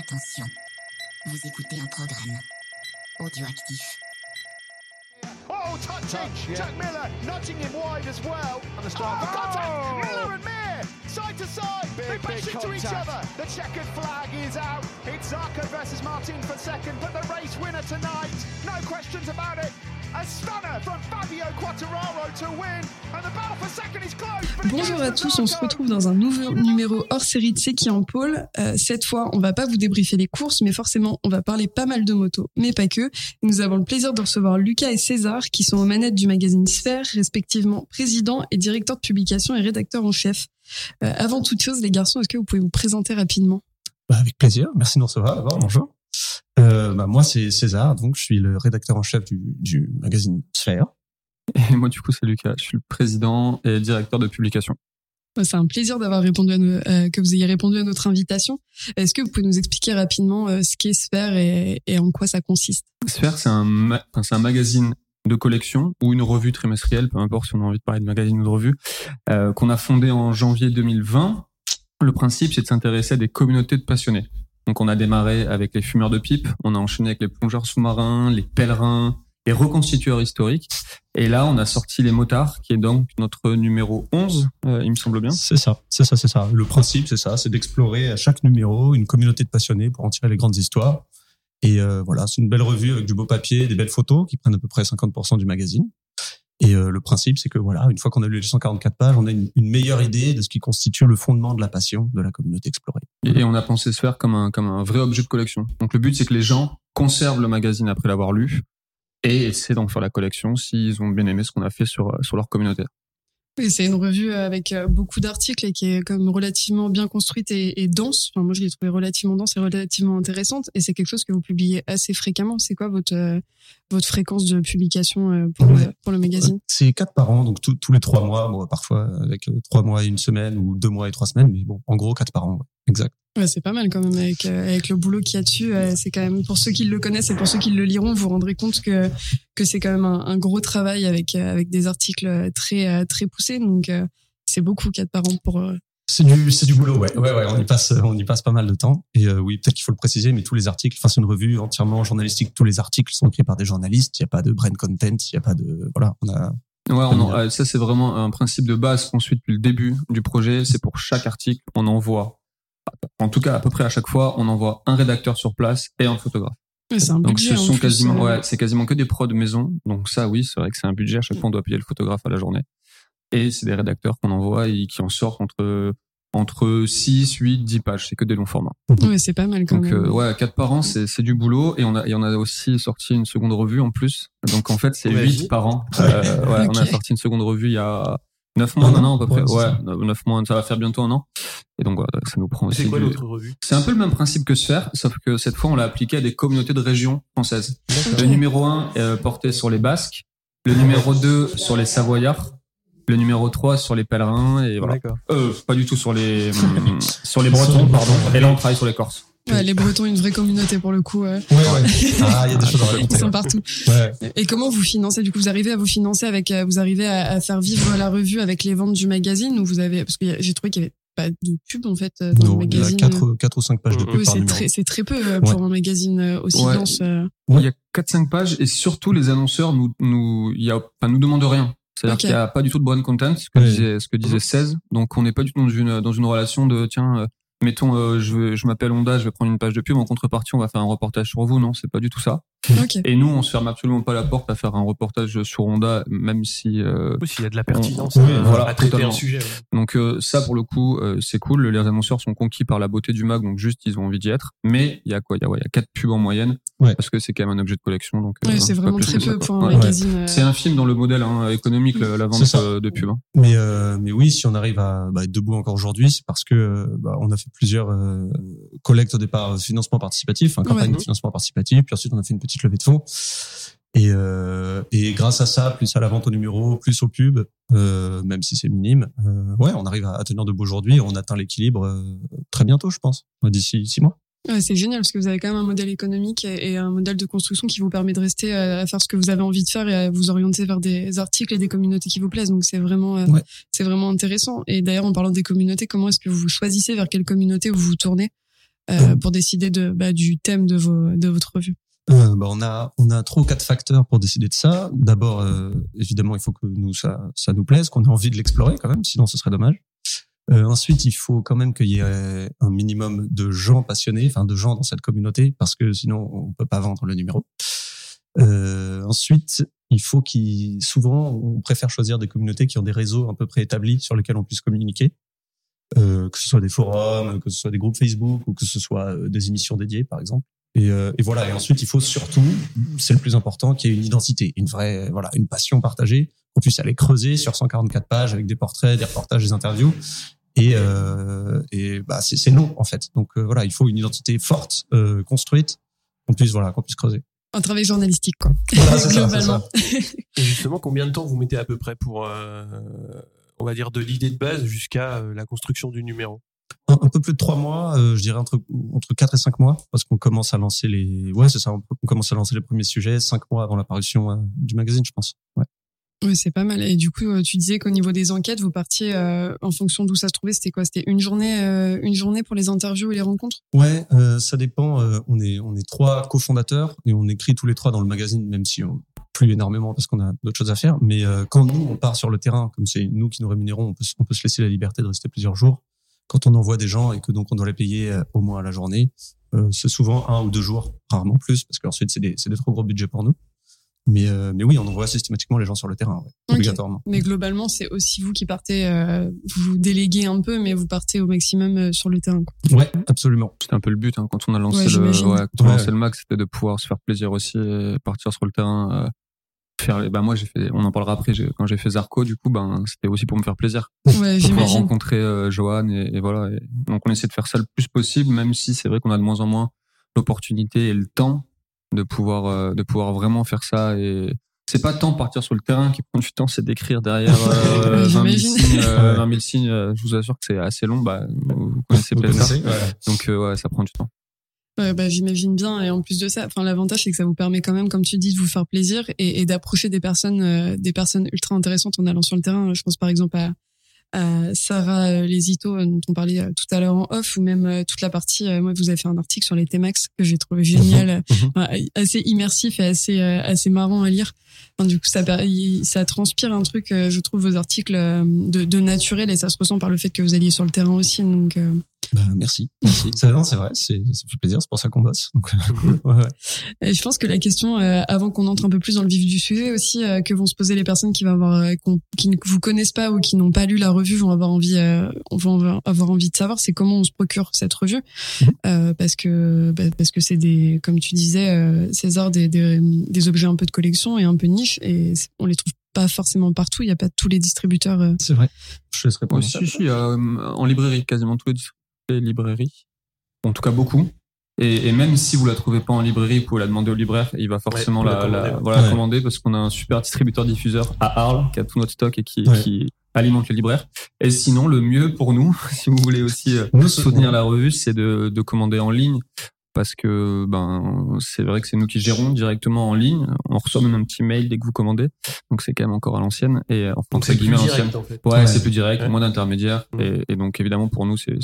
Attention, vous écoutez un programme audioactif. Oh, touching! Touch, yeah. Jack Miller nudging him wide as well. On the strike. Oh, contact! Oh! Miller and Mir, side to side. Big, they bash into each other. The checkered flag is out. It's Zarco versus Martin for second, but the race winner tonight, no questions about it. A stunner from Fabio Quattararo to win, and the battle for second is close. but it Bonjour à to tous, on se retrouve dans un nouveau numéro hors série de C'est qui en pôle. Euh, cette fois, on va pas vous débriefer les courses, mais forcément, on va parler pas mal de motos, mais pas que. Nous avons le plaisir de recevoir Lucas et César, qui sont aux manettes du magazine Sphère, respectivement président et directeur de publication et rédacteur en chef. Euh, avant toute chose, les garçons, est-ce que vous pouvez vous présenter rapidement? Bah, avec plaisir. Merci de nous recevoir. Bonjour. Euh, bah, moi, c'est César. Donc, je suis le rédacteur en chef du, du magazine Sphère. Et moi, du coup, c'est Lucas. Je suis le président et directeur de publication. Ouais, C'est un plaisir d'avoir répondu à nos- euh, que vous ayez répondu à notre invitation. Est-ce que vous pouvez nous expliquer rapidement euh, ce qu'est Sphère et, et en quoi ça consiste? Sphère, c'est un, ma- un magazine de collection ou une revue trimestrielle, peu importe si on a envie de parler de magazine ou de revue, euh, qu'on a fondé en janvier 2020. Le principe, c'est de s'intéresser à des communautés de passionnés. Donc, on a démarré avec les fumeurs de pipe, on a enchaîné avec les plongeurs sous-marins, les pèlerins, les reconstitueurs historiques. Et là, on a sorti les motards, qui est donc notre numéro 11, euh, il me semble bien. C'est ça, c'est ça, c'est ça. Le principe, c'est ça, c'est d'explorer à chaque numéro une communauté de passionnés pour en tirer les grandes histoires. Et euh, voilà, c'est une belle revue avec du beau papier, des belles photos qui prennent à peu près 50% du magazine. Et euh, le principe, c'est que voilà, une fois qu'on a lu les 144 pages, on a une, meilleure idée de ce qui constitue le fondement de la passion de la communauté explorée. Et on a pensé se faire comme un, comme un vrai objet de collection. Donc le but, c'est que les gens conservent le magazine après l'avoir lu et essaient d'en faire la collection s'ils ont bien aimé ce qu'on a fait sur, sur leur communauté. Oui, c'est une revue avec euh, beaucoup d'articles et qui est comme relativement bien construite et, et dense. Enfin, moi, je l'ai trouvée relativement dense et relativement intéressante. Et c'est quelque chose que vous publiez assez fréquemment. C'est quoi votre euh, votre fréquence de publication euh, pour, Ouais. le, pour le magazine? C'est quatre par an, donc tous- tous les trois mois, parfois avec euh, trois mois et une semaine ou deux mois et trois semaines, mais bon, en gros quatre par an, ouais. exact. Ouais, C'est pas mal quand même avec euh, avec le boulot qu'il y a dessus. euh, c'est quand même pour ceux qui le connaissent et pour ceux qui le liront, vous vous rendrez compte que que c'est quand même un, un gros travail avec euh, avec des articles très très poussés. Donc euh, c'est beaucoup quatre par an pour euh, C'est du, c'est du boulot, ouais. Ouais, ouais, on y passe, on y passe pas mal de temps. Et euh, oui, peut-être qu'il faut le préciser, mais tous les articles, enfin, c'est une revue entièrement journalistique. Tous les articles sont écrits par des journalistes. Il n'y a pas de brand content. Il n'y a pas de, voilà, on a, Ouais, on en- Bien. euh, ça c'est vraiment un principe de base qu'on suit depuis le début du projet. C'est pour chaque article, on envoie, en tout cas à peu près à chaque fois, on envoie un rédacteur sur place et un photographe. c'est un Donc budget. ce en sont quasiment, ouais, c'est quasiment que des prods maison. Donc ça, oui, c'est vrai que c'est un budget. À chaque fois, on doit payer le photographe à la journée. Et c'est des rédacteurs qu'on envoie et qui en sortent entre entre 6, 8, 10 pages. C'est que des longs formats. Ouais, c'est pas mal quand Donc même. euh, ouais, quatre par an, c'est c'est du boulot et on a et on a aussi sorti une seconde revue en plus. Donc en fait, c'est Ouais. huit par an. Euh, ouais, on a sorti une seconde revue il y a neuf mois Un an, maintenant à peu près. ouais, c'est Ouais, ça. neuf mois, ça va faire bientôt un an. Et donc voilà, ça nous prend aussi. C'est quoi du- l'autre revue? C'est un peu le même principe que Sphère, sauf que cette fois on l'a appliqué à des communautés de régions françaises. Le numéro 1 porté sur les Basques, le numéro 2 sur les Savoyards, le numéro 3 sur les pèlerins et voilà. Euh, pas du tout sur les sur les Bretons, pardon. Et là on travaille sur les Corses. Ouais, les Bretons, une vraie communauté pour le coup. euh, ouais, ouais. Ah, il y a des choses à Ils sont partout. Ouais. Et comment vous financez Du coup, vous arrivez à vous financer avec, euh, vous arrivez à, à faire vivre la revue avec les ventes du magazine ou vous avez, parce que j'ai trouvé qu'il y avait pas de pub en fait euh, dans Non, le il y a magazine. quatre, quatre ou cinq pages de pub c'est très, c'est très peu euh, pour un magazine euh, aussi Ouais. dense. euh. Il y a 4-5 pages et surtout les annonceurs nous nous il y a enfin nous demandent rien. C'est-à-dire qu'il y a pas du tout de brand content, ce que disait ce que disait 16. Donc on n'est pas du tout dans une dans une relation de tiens euh, mettons euh, je je m'appelle Honda, je vais prendre une page de pub en contrepartie on va faire un reportage sur vous. Non, c'est pas du tout ça. Et nous on se ferme absolument pas la porte à faire un reportage sur Honda même si euh, Oui, s'il y a de la pertinence Oui, euh, voilà, à traiter totalement. un sujet. ouais. Donc euh, ça pour le coup euh, c'est cool. Les annonceurs sont conquis par la beauté du mag, donc juste ils ont envie d'y être. Mais il y a quoi? Il y a ouais, il y a quatre pubs en moyenne Ouais. parce que c'est quand même un objet de collection. Donc Ouais, euh, c'est pas vraiment très peu pour un Ouais. magazine. euh. C'est un film dans le modèle hein, économique la, la C'est vente euh, de pub. hein. Mais euh, mais oui, si on arrive à bah, être debout encore aujourd'hui, c'est parce que bah, on a fait plusieurs euh, collectes au départ, financement participatif, enfin, campagne Ouais. de financement participatif, puis ensuite on a fait une petite levée de fonds. Et, euh, et grâce à ça, plus à la vente au numéro, plus aux pubs, euh, même si c'est minime, euh, ouais, on arrive à, à tenir debout aujourd'hui. On atteint l'équilibre très bientôt, je pense, d'ici six mois. Ouais, c'est génial parce que vous avez quand même un modèle économique et un modèle de construction qui vous permet de rester à faire ce que vous avez envie de faire et à vous orienter vers des articles et des communautés qui vous plaisent. Donc c'est vraiment, Ouais. c'est vraiment intéressant. Et d'ailleurs, en parlant des communautés, comment est-ce que vous choisissez vers quelle communauté vous vous tournez euh, pour décider de, bah, du thème de, vos, de votre revue? Euh, bah, on a on a trois ou quatre facteurs pour décider de ça. D'abord, euh, évidemment, il faut que nous ça ça nous plaise, qu'on ait envie de l'explorer quand même, sinon ce serait dommage. Euh, ensuite, il faut quand même qu'il y ait un minimum de gens passionnés, enfin de gens dans cette communauté, parce que sinon on peut pas vendre le numéro. Euh, ensuite, il faut qu'il souvent on préfère choisir des communautés qui ont des réseaux un peu préétablis sur lesquels on puisse communiquer, euh, que ce soit des forums, que ce soit des groupes Facebook ou que ce soit euh, des émissions dédiées par exemple. Et, euh, et voilà. Et ensuite, il faut surtout, c'est le plus important, qu'il y ait une identité, une vraie, voilà, une passion partagée, qu'on puisse aller creuser sur 144 pages avec des portraits, des reportages, des interviews. Et, euh, et bah, c'est c'est non en fait. Donc euh, voilà, il faut une identité forte, euh, construite, qu'on puisse voilà, qu'on puisse creuser. Un travail journalistique, quoi. Voilà, Globalement. ça. Et justement, combien de temps vous mettez à peu près pour, euh, on va dire, de l'idée de base jusqu'à euh, la construction du numéro? Un, un peu plus de trois mois, euh, je dirais entre entre quatre et cinq mois, parce qu'on commence à lancer les, ouais, c'est ça, on on commence à lancer les premiers sujets cinq mois avant l'apparition euh, du magazine, je pense. Ouais. Oui, c'est pas mal. Et du coup, euh, tu disais qu'au niveau des enquêtes, vous partiez euh, en fonction d'où ça se trouvait. C'était quoi? C'était une journée, euh, une journée pour les interviews et les rencontres? Ouais, euh, ça dépend. on est on est trois cofondateurs et on écrit tous les trois dans le magazine, même si on plus énormément parce qu'on a d'autres choses à faire. Mais quand nous on part sur le terrain, comme c'est nous qui nous rémunérons, on peut on peut se laisser la liberté de rester plusieurs jours. Quand on envoie des gens et que donc on doit les payer euh, au moins à la journée, euh, c'est souvent un ou deux jours, rarement plus, parce qu'ensuite c'est des c'est des trop gros budgets pour nous. Mais euh, mais oui, on envoie systématiquement les gens sur le terrain, ouais, obligatoirement. Mais globalement, c'est aussi vous qui partez, euh, vous vous déléguez un peu, mais vous partez au maximum euh, sur le terrain. Quoi. Ouais, absolument. C'était un peu le but hein, quand on a lancé Ouais, le, ouais, quand on a lancé le Mac, c'était de pouvoir se faire plaisir aussi, et partir sur le terrain, euh, faire. Bah moi j'ai fait, on en parlera après. Quand j'ai fait Zarco, du coup, ben c'était aussi pour me faire plaisir, Ouais, pour pouvoir j'imagine. rencontrer euh, Johan et, et voilà. Et donc on essaie de faire ça le plus possible, même si c'est vrai qu'on a de moins en moins l'opportunité et le temps de pouvoir euh, de pouvoir vraiment faire ça et c'est pas tant partir sur le terrain qui prend du temps, c'est d'écrire derrière euh, 20 000 J'imagine. signes. euh, Ouais. 20 000 signes, euh, je vous assure que c'est assez long. Bah, vous connaissez peut-être ça. Ouais. Donc euh, ouais, ça prend du temps. Ouais, bah, j'imagine bien. Et en plus de ça, enfin, l'avantage, c'est que ça vous permet quand même, comme tu dis, de vous faire plaisir et, et d'approcher des personnes, euh, des personnes ultra intéressantes en allant sur le terrain. Je pense par exemple à, à Sarah euh, Lesito, euh, dont on parlait euh, tout à l'heure en off, ou même euh, toute la partie, euh, moi, vous avez fait un article sur les T-Max que j'ai trouvé génial, euh, Mhm. assez immersif et assez, euh, assez marrant à lire. Enfin, du coup, ça, transpire un truc, euh, je trouve, vos articles euh, de, de naturel et ça se ressent par le fait que vous alliez sur le terrain aussi. Donc, euh, Bah, merci, merci. C'est non, c'est vrai, c'est ça fait plaisir, c'est pour ça qu'on bosse. Donc, ouais, ouais. Et je pense que la question, euh, avant qu'on entre un peu plus dans le vif du sujet aussi, euh, que vont se poser les personnes qui vont avoir, euh, qui ne vous connaissent pas ou qui n'ont pas lu la revue, vont avoir envie, euh, vont avoir envie de savoir, c'est comment on se procure cette revue, parce que bah, parce que c'est des, comme tu disais, euh, César, des, des des objets un peu de collection et un peu niche, et on les trouve pas forcément partout. Il y a pas tous les distributeurs. euh. C'est vrai. Je laisse répondre. Ouais, si, si, euh, en librairie, quasiment tous les librairies. En tout cas, beaucoup. Et, et même si vous la trouvez pas en librairie, vous pouvez la demander au libraire. Il va forcément la la, commander, la- ouais. voilà, Ouais. commander parce qu'on a un super distributeur diffuseur à Arles qui a tout notre stock et qui, Ouais. qui alimente les libraires. Et sinon, le mieux pour nous, si vous voulez aussi euh, soutenir la revue, c'est de, de commander en ligne parce que ben c'est vrai que c'est nous qui gérons directement en ligne. On reçoit même un petit mail dès que vous commandez, donc c'est quand même encore à l'ancienne et euh, enfin, Donc c'est plus direct en fait. Ouais, Ouais. c'est plus direct, Ouais. moins d'intermédiaires. Et, et donc, évidemment, pour nous, c'est,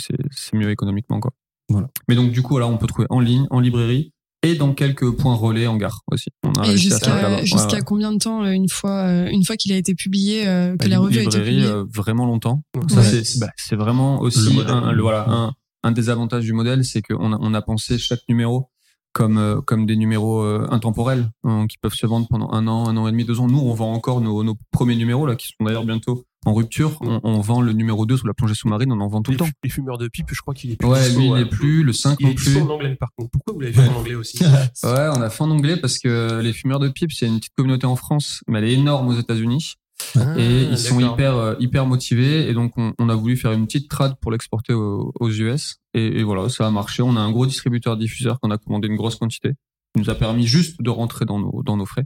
mieux économiquement, quoi. Voilà. Mais donc, du coup, là, on peut trouver en ligne, en librairie et dans quelques points relais en gare aussi. On a Et jusqu'à combien de temps euh, une fois euh, une fois qu'il a été publié, que Bah, la revue a été librairie, publiée? euh, vraiment longtemps. Ouais. Ça, c'est, bah, c'est vraiment aussi Le modèle. un, le- voilà, un, un des avantages du modèle, c'est qu'on a, on a pensé chaque numéro comme euh, comme des numéros euh, intemporels hein, qui peuvent se vendre pendant un an, un an et demi, deux ans. Nous, on vend encore nos, nos premiers numéros là, qui sont d'ailleurs bientôt en rupture. On, on vend le numéro 2 sous la plongée sous-marine, on en vend tout le temps. les fumeurs de pipe, je crois qu'il est plus. Ouais, lui, il n'est plus, le 5 Il non est plus. en anglais par contre. Pourquoi vous l'avez fait en anglais aussi Ouais, on a fait en anglais parce que les fumeurs de pipe, c'est une petite communauté en France, mais elle est énorme aux États-Unis Ah, et ils sont hyper euh, hyper motivés. Et donc on, on a voulu faire une petite trad pour l'exporter aux, aux US et, et voilà, ça a marché. On a un gros distributeur diffuseur qu'on a commandé une grosse quantité, qui nous a permis juste de rentrer dans nos dans nos frais.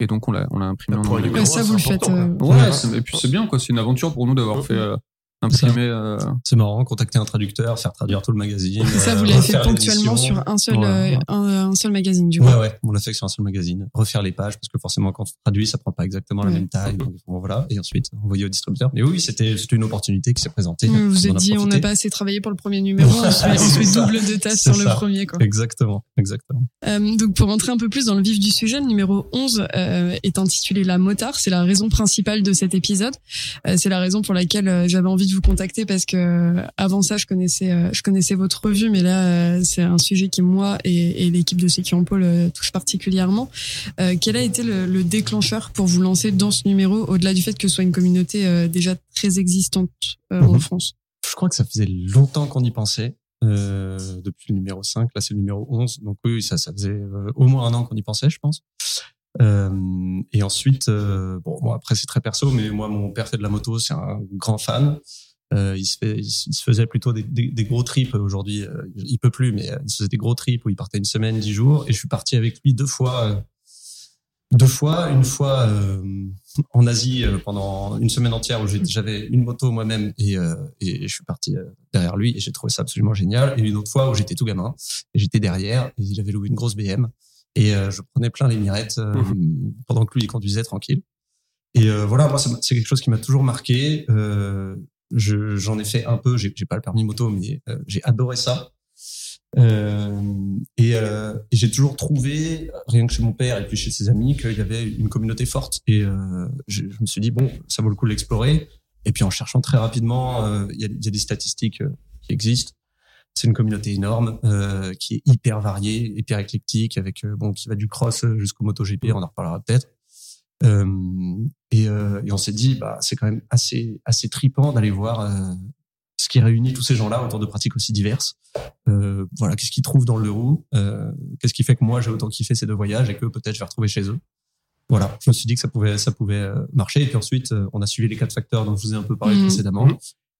Et donc on l'a on l'a imprimé Bah, en anglais. Ouais, ça, vous le faites, euh. Ouais, c'est- et puis c'est bien quoi, c'est une aventure pour nous d'avoir fait euh, imprimer. Euh... C'est marrant, contacter un traducteur, faire traduire tout le magazine. Ça, vous euh, l'avez fait ponctuellement sur un seul, Ouais. euh, un, un seul magazine, du coup. Ouais, ouais, on l'a fait sur un seul magazine. Refaire les pages, parce que forcément, quand on traduit, ça prend pas exactement la même taille. Donc, bon, voilà. Et ensuite, envoyer au distributeur. Mais oui, c'était, c'était une opportunité qui s'est présentée. Vous vous êtes a dit, on n'a pas assez travaillé pour le premier numéro, on se fait, double de tâches sur le premier, quoi. Exactement, exactement. Euh, donc pour rentrer un peu plus dans le vif du sujet, le numéro 11 euh, est intitulé La motard. C'est la raison principale de cet épisode. Euh, c'est la raison pour laquelle j'avais envie de vous contacter parce que euh, avant ça, je connaissais, euh, je connaissais votre revue, mais là, euh, c'est un sujet qui moi et, et l'équipe de Sécu en Pôle touche particulièrement. Euh, quel a été le, le déclencheur pour vous lancer dans ce numéro, au-delà du fait que ce soit une communauté déjà très existante euh, en Mhm. France? Je crois que ça faisait longtemps qu'on y pensait. Euh, depuis le numéro 5, là c'est le numéro 11. Donc oui, ça, ça faisait au moins un an qu'on y pensait, je pense. Euh, et ensuite, euh, bon, après c'est très perso, mais moi mon père fait de la moto, c'est un grand fan. Euh, il se faisait plutôt des, gros trips aujourd'hui. il peut plus, mais il se faisait des gros trips où il partait une semaine, dix jours. Et je suis parti avec lui deux fois, deux fois, une fois en Asie pendant une semaine entière où j'avais une moto moi-même et, et je suis parti derrière lui et j'ai trouvé ça absolument génial. Et une autre fois où j'étais tout gamin et j'étais derrière et il avait loué une grosse BM et euh, je prenais plein les mirettes euh, pendant que lui il conduisait tranquille. Et euh, voilà, moi c'est quelque chose qui m'a toujours marqué. Euh, je- J'en ai fait un peu, j'ai pas le permis moto, mais euh, j'ai adoré ça. Euh, et euh, et j'ai toujours trouvé, rien que chez mon père et puis chez ses amis, qu'il y avait une communauté forte. Et euh, je, je me suis dit, bon, ça vaut le coup de l'explorer. Et puis en cherchant très rapidement, euh, il y, y a des statistiques qui existent. C'est une communauté énorme, euh, qui est hyper variée, hyper éclectique, avec euh, bon, qui va du cross jusqu'au MotoGP, on en reparlera peut-être. Euh, et, euh, et on s'est dit, bah, c'est quand même assez assez tripant d'aller voir euh, ce qui réunit tous ces gens-là autour de pratiques aussi diverses. Euh, voilà, qu'est-ce qu'ils trouvent dans le roue euh, Qu'est-ce qui fait que moi j'ai autant kiffé ces deux voyages et que peut-être je vais retrouver chez eux Voilà, je me suis dit que ça pouvait ça pouvait marcher. Et puis ensuite, on a suivi les quatre facteurs dont je vous ai un peu parlé Mhm. précédemment.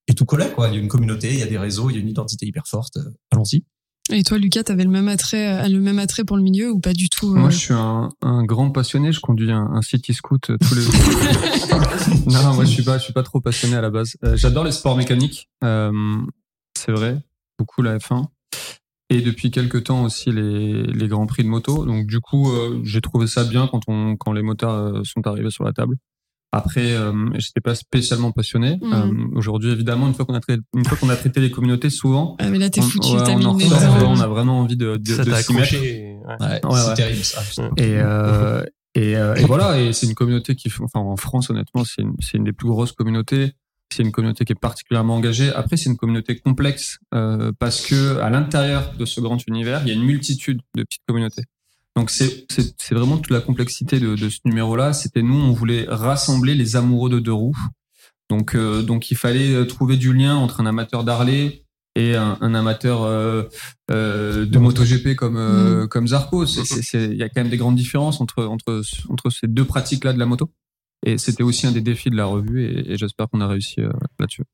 Et tout collait, quoi. Il y a une communauté, il y a des réseaux, il y a une identité hyper forte. Euh, Allons-y. Et toi, Lucas, t'avais le même attrait, euh, le même attrait pour le milieu ou pas du tout euh Moi, je suis un, un grand passionné. Je conduis un, un city scoot tous les. non, moi, je suis pas, je suis pas trop passionné à la base. Euh, J'adore les sports mécaniques. Euh, c'est vrai, beaucoup la F1. Et depuis quelques temps aussi les, les grands prix de moto. Donc du coup, euh, j'ai trouvé ça bien quand on quand les motards sont arrivés sur la table. Après, euh, j'étais pas spécialement passionné. Mhm. Euh, Aujourd'hui, évidemment, une fois qu'on a traité, une fois qu'on a traité les communautés, souvent, Ah, mais là, t'es on, foutu, ouais, t'as on en ressort, dedans. on a vraiment envie de, de, Ça de s'y mettre. ouais. Ouais, Ouais, c'est ouais. terrible ça. Et, euh, et, euh, et voilà, et c'est une communauté qui, enfin, en France, honnêtement, c'est une, c'est une des plus grosses communautés. C'est une communauté qui est particulièrement engagée. Après, c'est une communauté complexe euh, parce que à l'intérieur de ce grand univers, il y a une multitude de petites communautés. Donc c'est vraiment toute la complexité de, de ce numéro-là. C'était nous, on voulait rassembler les amoureux de deux roues. Donc euh, donc il fallait euh, trouver du lien entre un amateur d'Harley et un, un amateur euh, euh, de MotoGP comme euh, comme Zarco. Il y a quand même des grandes différences entre entre entre ces deux pratiques-là de la moto. Et c'était aussi un des défis de la revue et, et j'espère qu'on a réussi euh, là-dessus.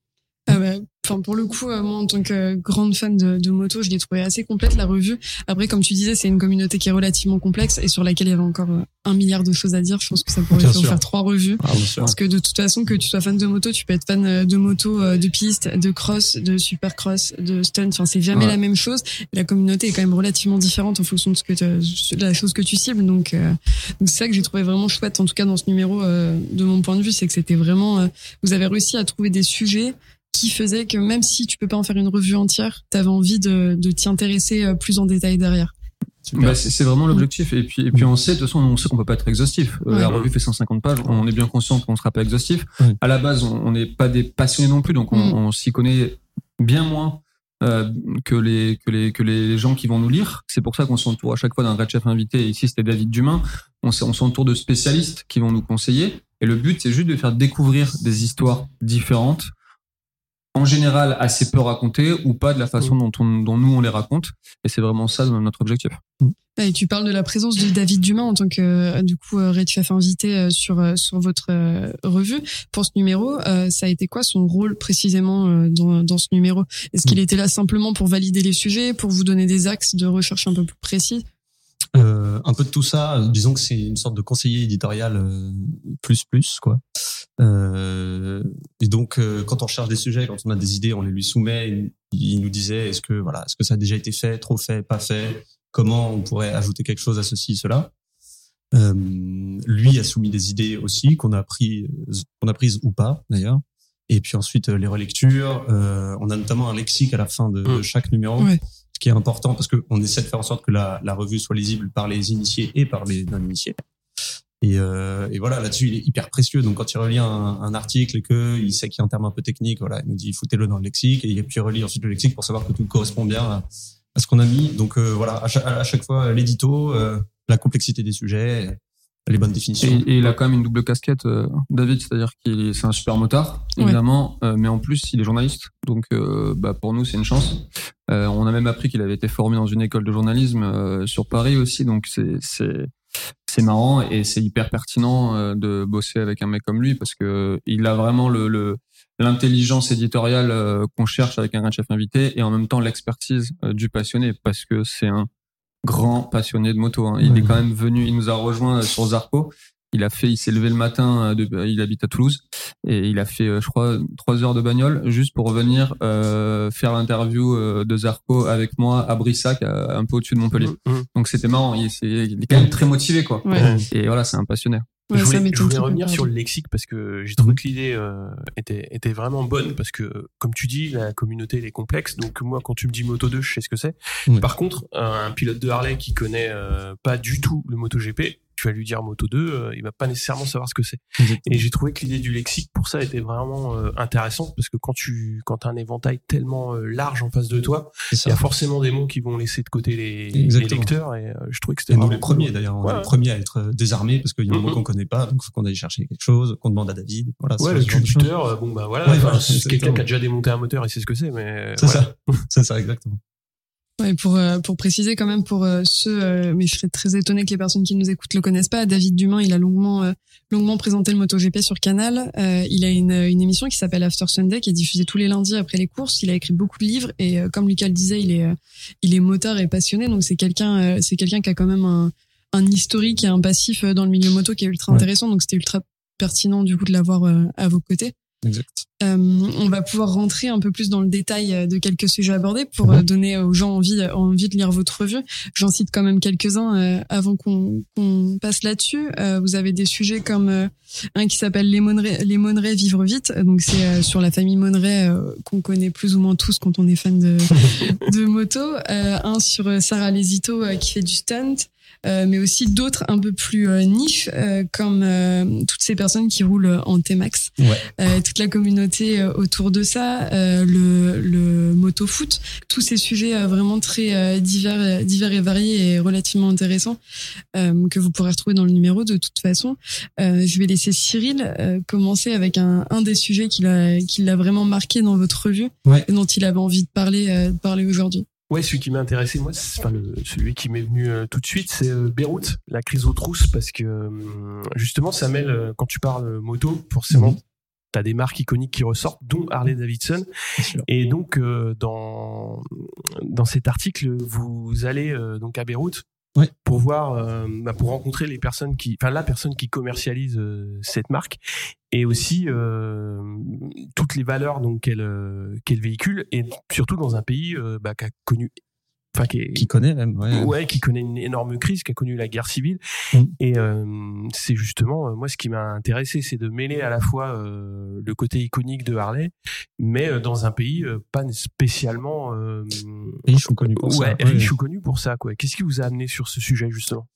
Ah bah, enfin pour le coup, euh, moi en tant que grande fan de, de moto, je l'ai trouvé assez complète la revue. Après, comme tu disais, c'est une communauté qui est relativement complexe et sur laquelle il y avait encore euh, un milliard de choses à dire. Je pense que ça pourrait Bien faire, sûr. trois revues. Ah, bien sûr. Parce que de toute façon, que tu sois fan de moto, tu peux être fan euh, de moto, euh, de piste, de cross, de supercross, de stunt. Enfin, c'est jamais Ouais. la même chose. La communauté est quand même relativement différente en fonction de ce que de la chose que tu cibles. Donc, euh, c'est ça que j'ai trouvé vraiment chouette, en tout cas dans ce numéro, euh, de mon point de vue, c'est que c'était vraiment, euh, vous avez réussi à trouver des sujets qui faisaient que même si tu peux pas en faire une revue entière, t'avais envie de, de t'y intéresser euh, plus en détail derrière. Bah, c'est vraiment l'objectif. Et puis, et puis on sait, de toute façon, on sait qu'on peut pas être exhaustif. Euh, Ouais. La revue fait 150 pages. On est bien conscient qu'on sera pas exhaustif. Ouais. À la base, on n'est pas des passionnés non plus, donc on, Mm. on s'y connaît bien moins euh, que les que les que les gens qui vont nous lire. C'est pour ça qu'on s'entoure à chaque fois d'un red chef invité. Et ici, c'était David Dumain. On s'entoure de spécialistes qui vont nous conseiller. Et le but, c'est juste de faire découvrir des histoires différentes en général assez peu racontées ou pas de la façon dont, on, dont nous on les raconte. Et c'est vraiment ça notre objectif. Et tu parles de la présence de David Dumas en tant que euh, du coup euh, Red Chef invité euh, sur sur votre revue pour ce numéro. ça a été quoi son rôle précisément dans, dans ce numéro? Est-ce qu'il était là simplement pour valider les sujets, pour vous donner des axes de recherche un peu plus précis? Euh, un peu de tout ça. Disons que c'est une sorte de conseiller éditorial euh, plus plus quoi. Euh, et donc euh, quand on cherche des sujets, quand on a des idées, on les lui soumet. Il, il nous disait est-ce que voilà, est-ce que ça a déjà été fait, trop fait, pas fait, comment on pourrait ajouter quelque chose à ceci, cela? Euh, lui a soumis des idées aussi qu'on a pris, qu'on a prises ou pas d'ailleurs. Et puis ensuite les relectures. on a notamment un lexique à la fin de, de chaque numéro. Ouais qui est important parce qu'on essaie de faire en sorte que la, la, revue soit lisible par les initiés et par les non-initiés. Et, euh, et, voilà, là-dessus, il est hyper précieux. Donc, quand il relit un, un article et que il sait qu'il y a un terme un peu technique, voilà, il nous dit foutez-le dans le lexique et puis il relit ensuite le lexique pour savoir que tout correspond bien à, à ce qu'on a mis. Donc euh, voilà, à chaque, à chaque fois, l'édito, euh, la complexité des sujets, les bonnes définitions. Et, et, il a quand même une double casquette, euh, David, c'est-à-dire qu'il c'est un super motard, évidemment, ouais. euh, mais en plus il est journaliste, donc euh, bah, pour nous c'est une chance. Euh, on a même appris qu'il avait été formé dans une école de journalisme euh, sur Paris aussi, donc c'est c'est c'est marrant et c'est hyper pertinent de bosser avec un mec comme lui parce que il a vraiment le, le l'intelligence éditoriale qu'on cherche avec un grand chef invité et en même temps l'expertise du passionné parce que c'est un grand passionné de moto. Hein. Il mmh. est quand même venu, il nous a rejoint sur Zarco. Il a fait, il s'est levé le matin, de, il habite à Toulouse et il a fait, je crois, trois heures de bagnole juste pour revenir euh, faire l'interview de Zarco avec moi à Brissac, un peu au-dessus de Montpellier. Mmh. Donc c'était marrant. Il, est, il est quand même très motivé, quoi. Ouais. Et voilà, c'est un passionné. Ouais, je voulais, je voulais revenir sur le lexique parce que j'ai trouvé que l'idée euh, était, était vraiment bonne parce que, comme tu dis, la communauté elle est complexe. Donc moi, quand tu me dis Moto 2, je sais ce que c'est. Par contre, un pilote de Harley qui connaît euh, pas du tout le MotoGP, tu vas lui dire Moto 2, euh, il va pas nécessairement savoir ce que c'est. Et j'ai trouvé que l'idée du lexique pour ça était vraiment euh, intéressante parce que quand tu quand as un éventail tellement euh, large en face de toi, il y a forcément des mots qui vont laisser de côté les, les lecteurs et je trouvais que c'était nous les premiers d'ailleurs, on ouais. les premiers à être désarmés parce qu'il y a un mot qu'on connaît pas, donc faut qu'on aille chercher quelque chose, qu'on demande à David. Voilà, ouais, le tuteur, bon bah voilà, Ouais, enfin, voilà, c'est quelqu'un qui a déjà démonté un moteur, il sait ce que c'est, mais C'est voilà. ça, c'est ça exactement. Ouais, pour euh, pour préciser quand même pour euh, ceux, euh, mais je serais très étonné que les personnes qui nous écoutent le connaissent pas. David Dumain, il a longuement euh, longuement présenté le MotoGP sur Canal. Euh, il a une une émission qui s'appelle After Sunday qui est diffusée tous les lundis après les courses. Il a écrit beaucoup de livres et euh, comme Lucas le disait, il est euh, il est motard et passionné. Donc c'est quelqu'un euh, c'est quelqu'un qui a quand même un un historique et un passif dans le milieu moto qui est ultra Ouais. intéressant. Donc c'était ultra pertinent du coup de l'avoir à vos côtés. Exact. Euh, on va pouvoir rentrer un peu plus dans le détail euh, de quelques sujets abordés pour euh, donner aux gens envie, envie de lire votre revue. J'en cite quand même quelques-uns euh, avant qu'on passe là-dessus. Euh, vous avez des sujets comme euh, un qui s'appelle Les Monnerais, Les Monnerais vivre vite. Donc c'est euh, sur la famille Monnerais euh, qu'on connaît plus ou moins tous quand on est fan de, de moto. Euh, un sur euh, Sarah Lesito euh, qui fait du stunt. Euh, mais aussi d'autres un peu plus euh, niches euh, comme euh, toutes ces personnes qui roulent en T-Max Ouais. euh, toute la communauté autour de ça, euh, le, le moto foot, tous ces sujets vraiment très euh, divers, divers et variés et relativement intéressants euh, que vous pourrez retrouver dans le numéro de toute façon. Euh, je vais laisser Cyril euh, commencer avec un, un des sujets qui l'a vraiment marqué dans votre revue Ouais. et dont il avait envie de parler euh, de parler aujourd'hui. Ouais, celui qui m'a intéressé, moi, c'est- enfin, le, celui qui m'est venu euh, tout de suite, c'est euh, Beyrouth, la crise aux trousses, parce que euh, justement, ça mêle, quand tu parles moto, forcément, Mhm. t'as des marques iconiques qui ressortent, dont Harley Davidson. Et donc, dans, dans cet article, vous allez donc à Beyrouth Pour voir, euh, bah, pour rencontrer les personnes qui, enfin la personne qui commercialise euh, cette marque et aussi euh, toutes les valeurs donc qu'elle qu'elle véhicule et surtout dans un pays bah, qui a connu, enfin qui est Qui connaît même, ouais. ouais, qui connaît une énorme crise, qui a connu la guerre civile. Mm. Et euh, c'est justement, euh, moi, ce qui m'a intéressé, c'est de mêler à la fois euh, le côté iconique de Harley, mais euh, dans un pays pas spécialement Riche ou connu pour ouais, ça. riche ou connu pour ça. quoi. Qu'est-ce qui vous a amené sur ce sujet justement?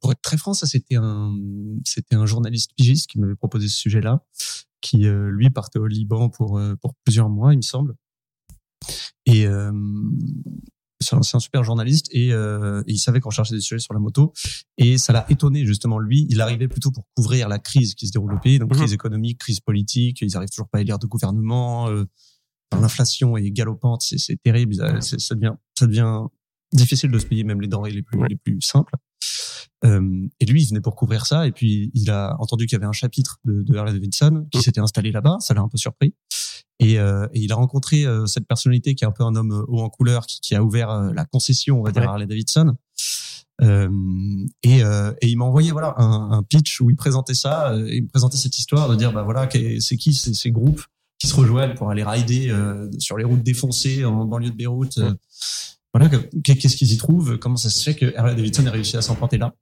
Pour être très franc, ça c'était un c'était un journaliste pigiste qui m'avait proposé ce sujet-là, qui euh, lui partait au Liban pour pour plusieurs mois, il me semble. Et euh, c'est un, c'est un super journaliste et, euh, et il savait qu'on cherchait des sujets sur la moto et ça l'a étonné justement lui. Il arrivait plutôt pour couvrir la crise qui se déroule au pays, donc Mhm. crise économique, crise politique. Ils arrivent toujours pas à élire de gouvernement. euh, L'inflation est galopante, c'est c'est terrible. Ça, c'est- ça devient ça devient difficile de se payer même les denrées les plus les plus simples. Euh, et lui, il venait pour couvrir ça. Et puis, il a entendu qu'il y avait un chapitre de, de Harley Davidson qui Mhm. s'était installé là-bas. Ça l'a un peu surpris. Et, euh, et il a rencontré euh, cette personnalité qui est un peu un homme haut en couleur, qui, qui a ouvert la concession, on va dire, Ouais. à Harley Davidson. Et, et il m'a envoyé voilà un, un, pitch où il présentait ça, il me présentait cette histoire de dire bah voilà c'est qui ces, ces, groupes qui se rejoignent pour aller rider sur les routes défoncées en banlieue de Beyrouth. Euh, voilà qu'est-ce qu'ils y trouvent, comment ça se fait que Harley Davidson ait réussi à s'emprunter là?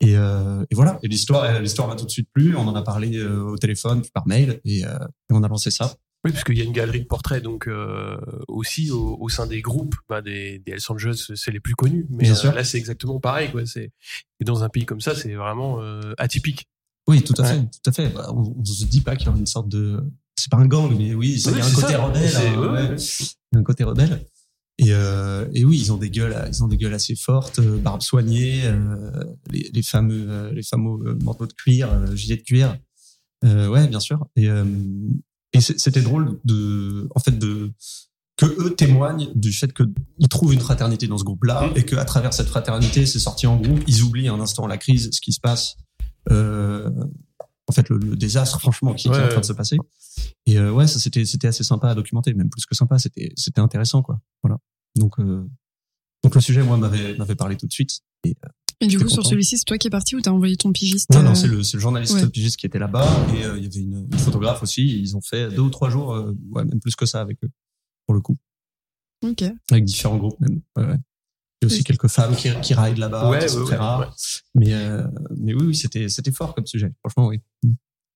Et, et voilà. Et l'histoire, l'histoire m'a tout de suite plu. On en a parlé au téléphone, par mail, et, et on a lancé ça. Oui, parce qu'il y a une galerie de portraits, donc euh, aussi au, au, sein des groupes, bah, des, des Hells Angels, c'est les plus connus. Mais euh, là, c'est exactement pareil. Quoi. C'est et dans un pays comme ça, c'est vraiment euh, atypique. Oui, tout à fait, tout à fait. Bah, on, on se dit pas qu'il y a une sorte de, c'est pas un gang, mais oui, il y a un côté ça. rebelle. Hein, ouais, Il y a un côté rebelle. Et, euh, et oui, ils ont des gueules, ils ont des gueules assez fortes, euh, barbes soignées, euh, les, les fameux, les fameux manteaux de cuir, gilets de cuir. ouais, bien sûr. Et et c'était drôle de, en fait, de que eux témoignent du fait qu'ils trouvent une fraternité dans ce groupe-là et qu'à travers cette fraternité, c'est sorti en groupe, ils oublient un instant la crise, ce qui se passe, euh, en fait, le, le, désastre, franchement, qui, ouais, qui, est en train de se passer. Et euh, ouais, ça c'était c'était assez sympa à documenter, même plus que sympa, c'était c'était intéressant, quoi. Voilà. Donc euh, donc le sujet, moi, m'avait m'avait parlé tout de suite. Et, euh, et du coup, sur celui-ci, c'est toi qui es parti ou t'as envoyé ton pigiste Non, non, euh, c'est le, le journaliste ouais. pigiste qui était là-bas et euh, il y avait une, une, photographe aussi. Ils ont fait deux ou trois jours, euh, ouais, même plus que ça avec eux, pour le coup. Ok. Avec différents groupes même. Ouais, ouais. Il y a aussi quelques femmes qui, qui raident là-bas, ouais, c'est ouais, très rare. Mais, euh, mais oui, oui, c'était, c'était fort comme sujet. Franchement, oui.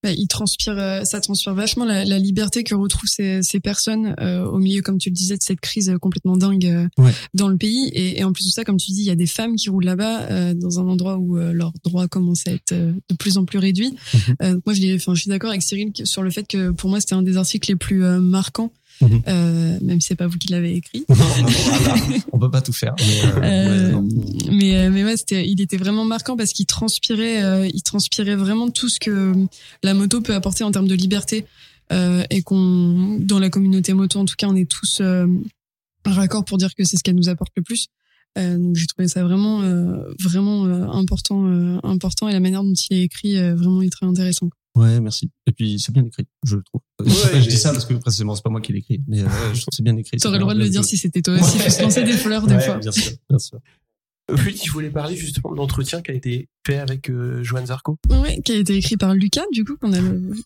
Bah, il transpire, euh, ça transpire vachement la, la liberté que retrouvent ces, ces personnes euh, au milieu, comme tu le disais, de cette crise complètement dingue euh, ouais. dans le pays. Et, et, en plus de ça, comme tu dis, il y a des femmes qui roulent là-bas euh, dans un endroit où euh, leurs droits commencent à être de plus en plus réduits. Mm-hmm. moi, je, enfin, je suis d'accord avec Cyril sur le fait que pour moi, c'était un des articles les plus marquants Mmh. Euh, même si c'est pas vous qui l'avez écrit. on peut pas tout faire. Mais, euh, ouais, mais, mais, ouais, c'était, il était vraiment marquant parce qu'il transpirait, euh, il transpirait vraiment tout ce que la moto peut apporter en termes de liberté et qu'on, dans la communauté moto en tout cas, on est tous raccord pour dire que c'est ce qu'elle nous apporte le plus. Euh, donc j'ai trouvé ça vraiment euh, vraiment euh, important important et la manière dont il est écrit vraiment est très intéressant. Ouais, merci. Et puis c'est bien écrit, je trouve. Ouais, je dis ça parce que précisément c'est pas moi qui l'écris, mais je trouve que c'est bien écrit. Tu aurais le droit de le dire si c'était toi aussi. Il faut se lancer des fleurs des ouais, fois. Bien sûr, bien sûr. Oui, je voulais parler justement de l'entretien qui a été fait avec euh, Joanne Zarco. Oui, qui a été écrit par Lucas, du coup, qu'on a,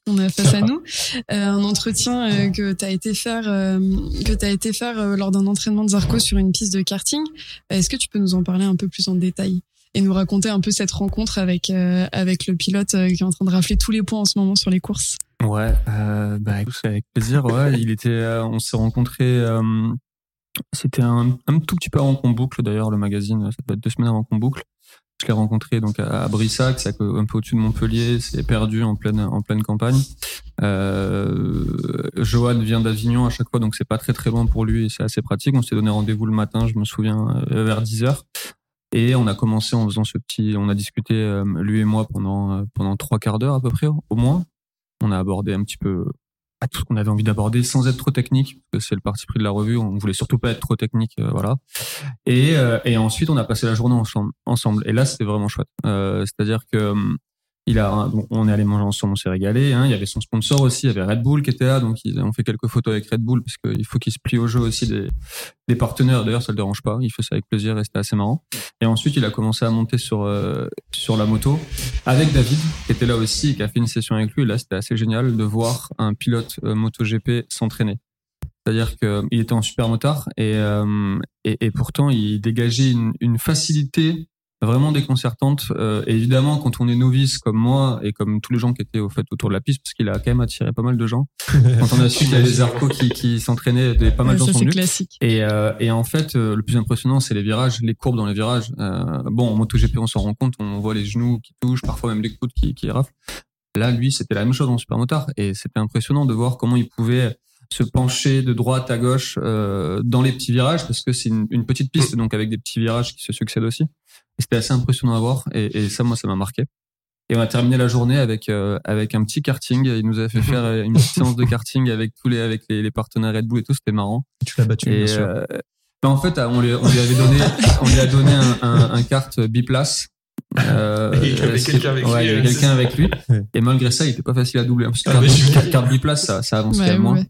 qu'on a face à nous. Euh, un entretien euh, que tu as été faire, euh, que t'as été faire euh, lors d'un entraînement de Zarco sur une piste de karting. Est-ce que tu peux nous en parler un peu plus en détail? Et nous raconter un peu cette rencontre avec euh, avec le pilote qui est en train de rafler tous les points en ce moment sur les courses Ouais, bah écoute, avec plaisir. Il était, on s'est rencontrés c'était un, un, tout petit peu avant qu'on boucle d'ailleurs le magazine, ça peut être deux semaines avant qu'on boucle. Je l'ai rencontré donc à Brissac, c'est un peu au-dessus de Montpellier, c'est perdu en pleine en pleine campagne. Euh, Johan vient d'Avignon à chaque fois, donc c'est pas très très loin pour lui et c'est assez pratique. On s'est donné rendez-vous le matin, je me souviens euh, vers 10 heures. Et on a commencé en faisant ce petit, on a discuté euh, lui et moi pendant pendant trois quarts d'heure à peu près au moins. On a abordé un petit peu tout ce qu'on avait envie d'aborder sans être trop technique parce que c'est le parti pris de la revue. On voulait surtout pas être trop technique euh, voilà. Et euh, ensuite on a passé la journée ensemble ensemble. Et là c'était vraiment chouette. Euh, c'est-à-dire que il a on est allé manger ensemble on s'est régalé hein, il y avait son sponsor aussi il y avait Red Bull qui était là donc ils ont fait quelques photos avec Red Bull parce qu'il faut qu'il se plie au jeu aussi des partenaires. D'ailleurs ça le dérange pas il fait ça avec plaisir et c'était assez marrant. Et ensuite il a commencé à monter sur euh, sur la moto avec David qui était là aussi qui a fait une session avec lui. Là c'était assez génial de voir un pilote euh, MotoGP s'entraîner. C'est-à-dire qu'il était en super motard et, euh, et pourtant il dégageait une, une facilité vraiment déconcertante. Euh, évidemment, quand on est novice comme moi et comme tous les gens qui étaient au fait autour de la piste, parce qu'il a quand même attiré pas mal de gens. quand on a su qu'il y avait les arcos qui, qui s'entraînaient, des pas mal de gens sont classique. Et, euh, et en fait, euh, le plus impressionnant, c'est les virages, les courbes dans les virages. Euh, bon, en MotoGP, on s'en rend compte, on voit les genoux qui touchent, parfois même les coudes qui, qui raflent. Là, lui, c'était la même chose en supermotard, et c'était impressionnant de voir comment il pouvait se pencher de droite à gauche euh, dans les petits virages parce que c'est une, une, petite piste donc avec des petits virages qui se succèdent aussi et c'était assez impressionnant à voir. Et, et ça moi ça m'a marqué. Et on a terminé la journée avec euh, avec un petit karting. Il nous a fait faire une petite séance de karting avec tous les avec les, les partenaires Red Bull et tout. C'était marrant. Tu l'as battu et, bien sûr. euh, ben en fait on lui, on lui avait donné on lui a donné un, un, un kart biplace. Euh, il y avait quelqu'un avec, ouais, lui, quelqu'un avec lui. Et malgré ça, il était pas facile à doubler. Hein, parce que ah, carte, carte biplace, ça, ça avance ouais, quand même moins.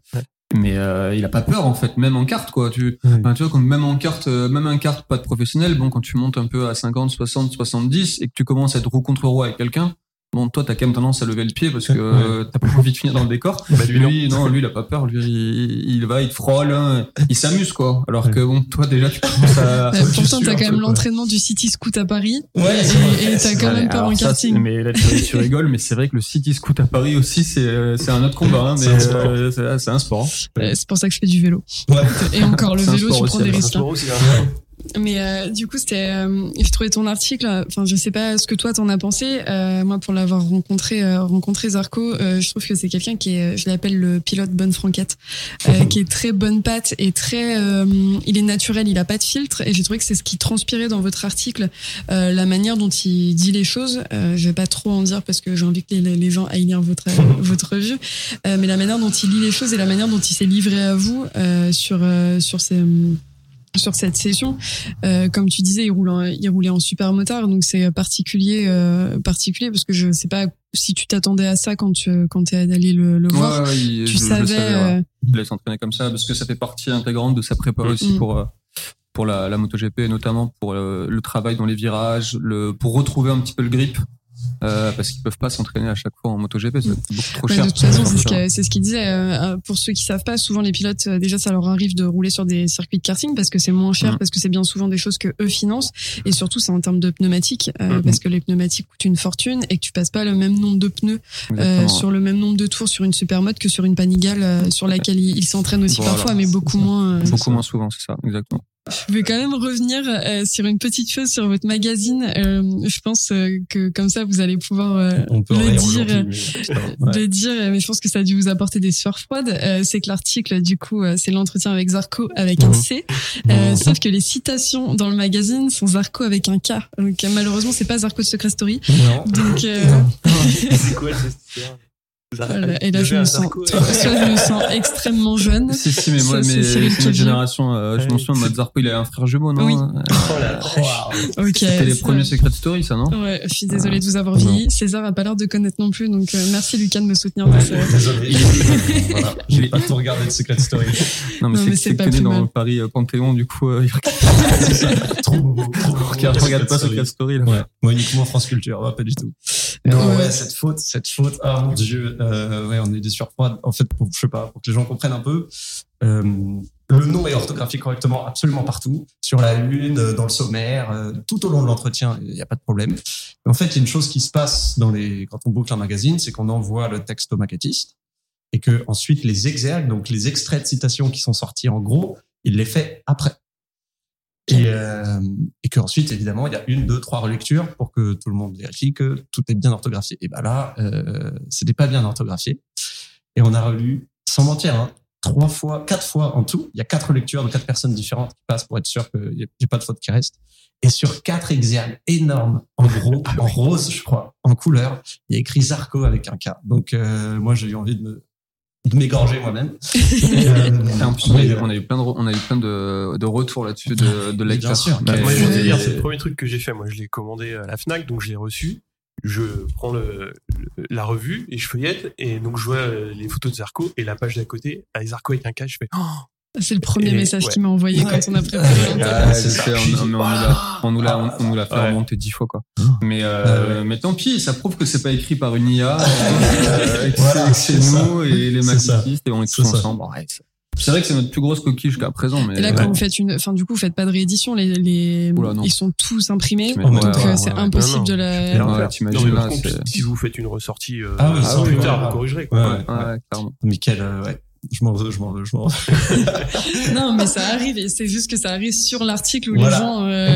Mais euh, il a pas peur en fait, même en carte quoi. Tu, tu vois, quand même en carte, euh, même en carte pas de professionnel, bon, quand tu montes un peu à 50, 60, 70 et que tu commences à être roue contre roue avec quelqu'un, bon, toi t'as quand même tendance à lever le pied parce que euh, t'as pas envie de finir dans le décor. Bah, lui, non. lui, non, lui, il a pas peur. Lui, il, il va, il te frôle, hein, il s'amuse quoi. Alors que bon, toi déjà tu commences à. Euh, pourtant, t'as un quand peu, même l'entraînement du City Scoot à Paris. Ouais, et t'as quand même peur en karting. mais là, tu, tu rigoles, mais c'est vrai que le City Scoot à Paris aussi, c'est euh, c'est un autre combat. Hein, mais C'est un sport. euh, c'est un sport. Euh, C'est pour ça que je fais du vélo. Ouais. Et encore, le vélo, tu prends des alors, risques. Mais euh, du coup, c'était. Euh, j'ai trouvé ton article. Enfin, je sais pas ce que toi t'en as pensé. Euh, moi, pour l'avoir rencontré, euh, rencontré Zarco, euh, je trouve que c'est quelqu'un qui est, je l'appelle le pilote bonne franquette, euh, qui est très bonne patte et très. euh, il est naturel, il a pas de filtre. Et j'ai trouvé que c'est ce qui transpirait dans votre article, euh, la manière dont il dit les choses. Euh, je vais pas trop en dire parce que j'ai envie que les, les gens aillent lire votre votre revue. Euh, mais la manière dont il lit les choses et la manière dont il s'est livré à vous euh, sur euh, sur ces sur cette session, euh, comme tu disais, il roule, en, il roulait en super motard, donc c'est particulier, euh, particulier parce que je sais pas si tu t'attendais à ça quand tu quand t'es allé le, le voir. Ouais, tu je- je le savais. ouais. euh, Il allait s'entraîner comme ça parce que ça fait partie intégrante de sa prépa aussi Mm. pour euh, pour la, la MotoGP et notamment pour euh, le travail dans les virages, le pour retrouver un petit peu le grip. Euh, parce qu'ils peuvent pas s'entraîner à chaque fois en MotoGP, c'est beaucoup trop bah, cher. de toute façon, c'est ce qu'il ce disait. euh, pour ceux qui savent pas, souvent les pilotes, euh, déjà, ça leur arrive de rouler sur des circuits de karting parce que c'est moins cher, Mhm. parce que c'est bien souvent des choses que eux financent, et surtout c'est en termes de pneumatiques, euh, Mhm. parce que les pneumatiques coûtent une fortune et que tu passes pas le même nombre de pneus euh, sur le même nombre de tours sur une supermode que sur une panigale euh, sur laquelle ils s'entraînent aussi Voilà. parfois, mais beaucoup ça. moins. euh, Beaucoup moins souvent, c'est ça, exactement. Je vais quand même revenir euh, sur une petite chose sur votre magazine. Euh, je pense euh, que comme ça, vous allez pouvoir euh, On peut le dire, mais ouais. le dire, mais je pense que ça a dû vous apporter des sueurs froides. Euh, c'est que l'article, du coup, euh, c'est l'entretien avec Zarco avec un Mhm. C. Euh, Mhm. Sauf que les citations dans le magazine sont Zarco avec un K. Donc euh, malheureusement, c'est pas Zarco de Secret Story. Non. Donc euh, C'est quoi voilà. et là, je me sens, je me sens extrêmement jeune. Si, si, mais moi, mais c'est génération, euh, je Ouais. m'en souviens, Mazarko, il a un frère jumeau, non? Oui. Euh, Oh la vache. Ok. C'était les premiers Secret Story, ça, non? Ouais, je suis désolée de vous avoir vieilli. César a pas l'air de connaître non plus, donc euh, merci Lucas de me soutenir ce. Désolé. voilà. J'ai pas tout regardé de Secret Story. Non, mais c'est que né dans Paris Panthéon, du coup, euh. Trop beau. Trop beau. regarde, regarde pas Secret Story, là. Ouais. Moi uniquement France Culture, ouais, pas du tout. Ouais. Non, ouais, cette faute, cette faute, ah mon dieu, euh, ouais, on est des surfroides. En fait, pour, je sais pas, pour que les gens comprennent un peu, euh, le nom est orthographié correctement absolument partout, sur la une, euh, dans le sommaire, tout au long de l'entretien, il n'y a pas de problème. En fait, il y a une chose qui se passe dans les, quand on boucle un magazine, c'est qu'on envoie le texte au maquettiste et que ensuite les exergues, donc les extraits de citations qui sont sortis en gros, il les fait après. Et, euh, et que ensuite, évidemment, il y a une, deux, trois relectures pour que tout le monde vérifie que tout est bien orthographié. Et ben là, euh, c'était pas bien orthographié. Et on a relu, sans mentir, hein, trois fois, quatre fois en tout. Il y a quatre lectures de quatre personnes différentes qui passent pour être sûr qu'il n'y a pas de faute qui reste. Et sur quatre exergues énormes, en gros, en rose, je crois, en couleur, il y a écrit Zarco avec un K. Donc euh, moi, j'ai eu envie de me de m'égorger moi-même. Euh, on a, eu, plein de, on a eu plein de, de retours là-dessus de, de lecteurs. bien sûr. Bah, moi, je Et- dire, c'est le premier truc que j'ai fait. Moi, je l'ai commandé à la Fnac, donc je l'ai reçu. Je prends le, le- la revue et je feuillette et donc je vois euh, les photos de Zarco et la page d'à côté avec Zarco avec un K. Je fais oh, C'est le premier Et- message ouais. qu'il m'a envoyé Ouais. quand on a préparé. Ah, c'est on, mais nous l'a, on nous l'a, on, nous l'a fait Ouais. remonter dix fois, quoi. Oh. Mais, euh, Ah ouais. mais tant pis, ça prouve que c'est pas écrit par une IA, euh, Voilà, c'est nous et les maquettistes et on est tous ensemble. Ouais, c'est- vrai que c'est notre plus grosse coquille jusqu'à présent, mais Et là, ouais. quand vous faites une, enfin, du coup, vous faites pas de réédition, les, les, Oula, ils sont tous imprimés. Oh, mais donc, ouais, euh, ouais, c'est ouais. impossible Non, de la, Et Non, mais là, contre, si vous faites une ressortie euh, Ah oui, ça, plus tard, ouais. vous corrigerez. Ouais, Quoi. ouais. Ouais, clairement. Michael, euh, ouais. Je m'en veux, je m'en veux, je m'en veux. Non, mais ça arrive et c'est juste que ça arrive sur l'article où Voilà. les gens, euh,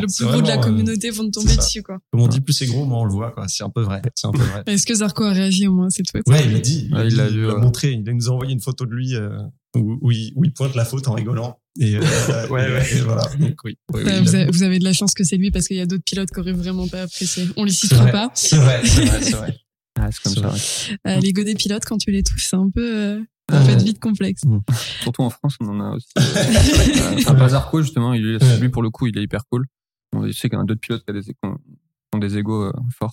le plus gros de la euh, communauté vont tomber dessus, quoi. Comme on dit, plus c'est gros, moins on le voit, quoi. C'est un peu vrai. C'est un peu vrai. Est-ce que Zarco a réagi au moins cette fois? Ouais, il l'a dit. Ouais, a il dit, l'a vu, l'a ouais. montré. Il nous a envoyé une photo de lui euh, où, où il, où il pointe la faute en rigolant. Et, euh, Ouais, et- ouais. et voilà. Donc oui. Euh, vous, a- avez, vous avez de la chance que c'est lui parce qu'il y a d'autres pilotes qui auraient vraiment pas apprécié. On les citera vrai. pas. C'est vrai, c'est vrai, c'est vrai. Ah, c'est comme ça. vrai. ouais. Euh, L'ego des pilotes, quand tu les touches, c'est un peu, euh, ça Ouais. peut être vite complexe. Surtout en France, on en a aussi. Euh, enfin, pas Zarco, justement, il Ouais. lui, pour le coup, il est hyper cool. On sait qu'il y en a d'autres pilotes qui ont des, qui ont- des égos euh, forts.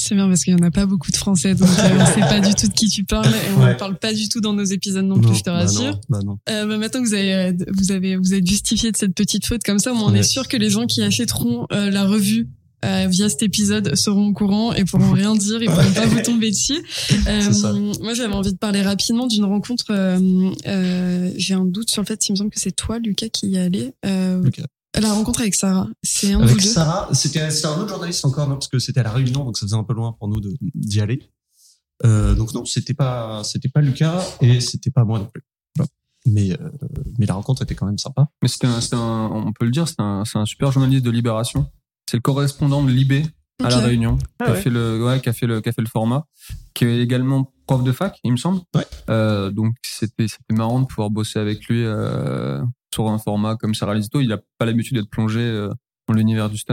C'est bien parce qu'il y en a pas beaucoup de Français, donc euh, on sait pas du tout de qui tu parles et on Ouais. ne parle pas du tout dans nos épisodes non, plus, je te bah rassure. non, bah non. Euh, bah maintenant que vous avez, vous avez, vous êtes justifié de cette petite faute comme ça, on Ouais. est sûr que les gens qui achèteront euh, la revue euh, via cet épisode seront au courant et pourront rien dire, ils pourront pas vous tomber dessus. Euh, moi, j'avais envie de parler rapidement d'une rencontre. euh, euh, J'ai un doute sur le fait, il me semble que c'est toi, Lucas, qui y est allé. Euh, Lucas. La rencontre avec Sarah, c'est un Avec deux. Sarah, c'était un autre journaliste encore, non, parce que c'était à la Réunion, donc ça faisait un peu loin pour nous d'y aller. Euh, donc non, c'était pas c'était pas Lucas et c'était pas moi non plus. Mais euh, mais la rencontre était quand même sympa. Mais c'était un, on peut le dire, c'est un, c'est un super journaliste de Libération. C'est le correspondant de Libé à la. Réunion, qui Ah a ouais. fait le, ouais, qui a fait le, qui a fait le format, qui est également prof de fac, il me semble. Ouais. Euh, donc c'était, c'était marrant de pouvoir bosser avec lui euh, sur un format comme Sarah Lizito. Il a pas l'habitude d'être plongé euh, dans l'univers du stunt.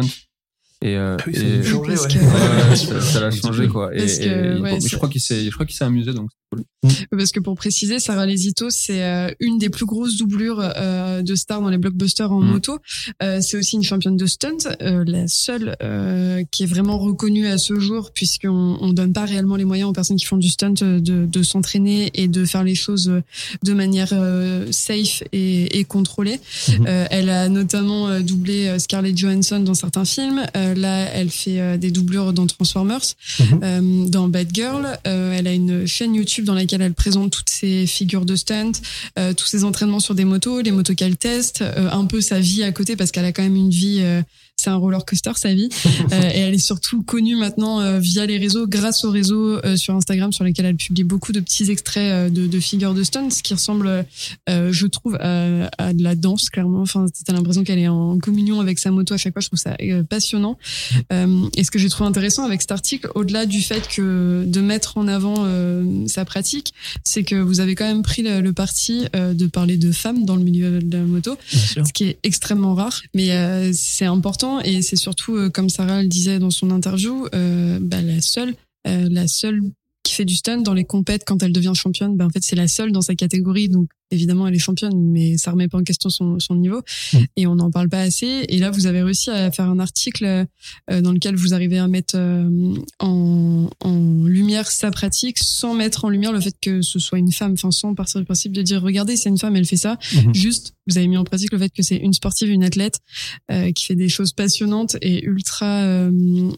Et, euh, Ah oui, ça et- a Parce ouais. ça, l'a changé quoi. Et, que, et je crois qu'il s'est, je crois qu'il s'est amusé donc cool. Parce que pour préciser, Sarah Lesito, c'est euh, une des plus grosses doublures euh, de stars dans les blockbusters en Mm. moto. Euh, c'est aussi une championne de stunt, la seule qui est vraiment reconnue à ce jour, puisqu'on on donne pas réellement les moyens aux personnes qui font du stunt de, de s'entraîner et de faire les choses de manière safe et, et contrôlée. Mhm. Euh, elle a notamment doublé Scarlett Johansson dans certains films. Là, elle fait des doublures dans Transformers, Mhm. euh, dans Bad Girl. Elle a une chaîne YouTube dans laquelle elle présente toutes ses figures de stunt, euh, tous ses entraînements sur des motos, les motos qu'elle teste, euh, un peu sa vie à côté parce qu'elle a quand même une vie. C'est un roller coaster sa vie. Euh, et elle est surtout connue maintenant euh, via les réseaux grâce aux réseaux euh, sur Instagram sur lesquels elle publie beaucoup de petits extraits de, de figures de stunt ce qui ressemble je trouve à, à de la danse clairement. Enfin t'as l'impression qu'elle est en communion avec sa moto à chaque fois. Je trouve ça passionnant. Et ce que j'ai trouvé intéressant avec cet article au-delà du fait que de mettre en avant sa pratique c'est que vous avez quand même pris le, le parti de parler de femmes dans le milieu de la moto ce qui est extrêmement rare, mais c'est important et c'est surtout, euh, comme Sarah le disait dans son interview, euh, bah, la seule, euh, la seule qui fait du stunt dans les compètes quand elle devient championne, bah, en fait c'est la seule dans sa catégorie, donc évidemment elle est championne, mais ça remet pas en question son, son niveau Mm. et on n'en parle pas assez. Et là vous avez réussi à faire un article euh, dans lequel vous arrivez à mettre euh, en, en lumière sa pratique sans mettre en lumière le fait que ce soit une femme, enfin sans partir du principe de dire regardez c'est une femme, elle fait ça. Mhm. Juste vous avez mis en pratique le fait que c'est une sportive, une athlète euh, qui fait des choses passionnantes et ultra euh,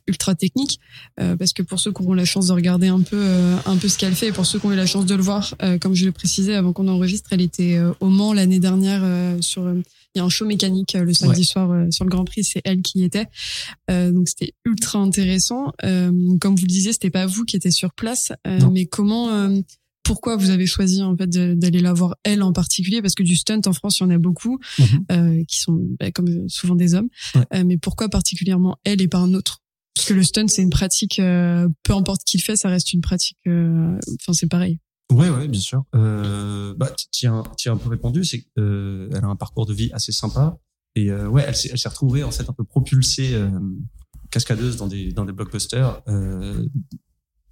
ultra techniques. Euh, parce que pour ceux qui auront la chance de regarder un peu euh, un peu ce qu'elle fait et pour ceux qui ont eu la chance de le voir, euh, comme je le précisais avant qu'on enregistre, elle était euh, au Mans l'année dernière euh, sur euh, il y a un show mécanique euh, le samedi soir euh, sur le Grand Prix, c'est elle qui y était. Euh, donc c'était ultra intéressant. Euh, comme vous le disiez, c'était pas vous qui étiez sur place, euh, mais comment euh, pourquoi vous avez choisi en fait d'aller la voir elle en particulier? Parce que du stunt en France il y en a beaucoup Mhm. euh, qui sont bah, comme souvent des hommes Ouais. Euh, mais pourquoi particulièrement elle et pas un autre? Parce que le stunt c'est une pratique euh, peu importe qui le fait ça reste une pratique euh, enfin c'est pareil Ouais, ouais, bien sûr. Euh, bah, tu as un peu répondu, c'est qu'elle a un parcours de vie assez sympa. Et euh, ouais, elle s'est, elle s'est retrouvée en fait un peu propulsée euh, cascadeuse dans des dans des blockbusters euh,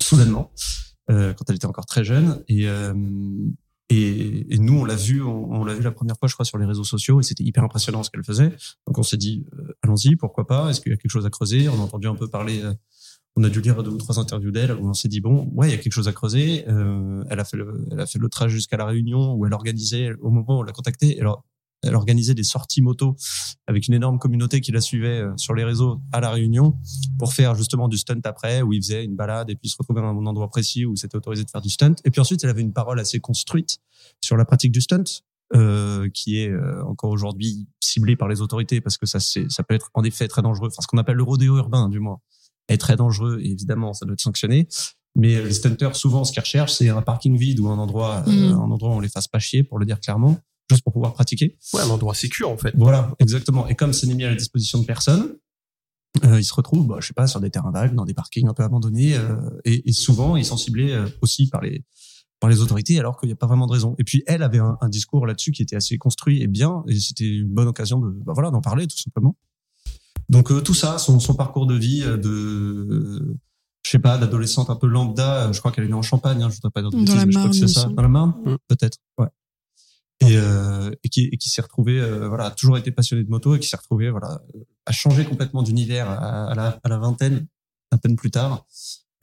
soudainement euh, quand elle était encore très jeune. Et euh, et, et nous, on l'a vu, on, l'a vu la première fois, je crois, sur les réseaux sociaux, et c'était hyper impressionnant ce qu'elle faisait. Donc on s'est dit, euh, allons-y, pourquoi pas Est-ce qu'il y a quelque chose à creuser? On a entendu un peu parler. On a dû lire deux ou trois interviews d'elle où on s'est dit bon, ouais, il y a quelque chose à creuser. Euh, elle a fait le, elle a fait le trajet jusqu'à la Réunion où elle organisait au moment où on l'a contactée. Elle, organisait des sorties moto avec une énorme communauté qui la suivait euh, sur les réseaux à la Réunion pour faire justement du stunt après où ils faisaient une balade et puis se retrouver à un endroit précis où c'était autorisé de faire du stunt. Et puis ensuite, elle avait une parole assez construite sur la pratique du stunt. Euh, qui est euh, encore aujourd'hui ciblée par les autorités parce que ça ça peut être en effet très dangereux enfin ce qu'on appelle le rodéo urbain du moins est très dangereux et évidemment ça doit être sanctionné. Mais les stunters, souvent, ce qu'ils recherchent, c'est un parking vide ou un endroit, euh, Mhm. un endroit où on les fasse pas chier, pour le dire clairement, juste pour pouvoir pratiquer. Ouais, un endroit sécure en fait. Voilà, exactement. Et comme ce n'est mis à la disposition de personne, euh, ils se retrouvent, bah, je sais pas, sur des terrains vagues, dans des parkings un peu abandonnés, euh, et, et souvent ils sont ciblés euh, aussi par les par les autorités, alors qu'il n'y a pas vraiment de raison. Et puis elle avait un, un discours là-dessus qui était assez construit et bien, et c'était une bonne occasion de, bah, voilà, d'en parler tout simplement. Donc euh, tout ça, son, son parcours de vie, euh, de, je sais pas, d'adolescente un peu lambda. euh, Je crois qu'elle est née en Champagne. Hein, je voudrais pas dire de bêtises, mais je crois que c'est ça. Dans la Marne, Mm. peut-être. Ouais. Et, euh, et qui, et qui s'est retrouvée, euh, voilà, a toujours été passionnée de moto et qui s'est retrouvée, voilà, à changer complètement d'univers à, à la, à la vingtaine, à peine plus tard,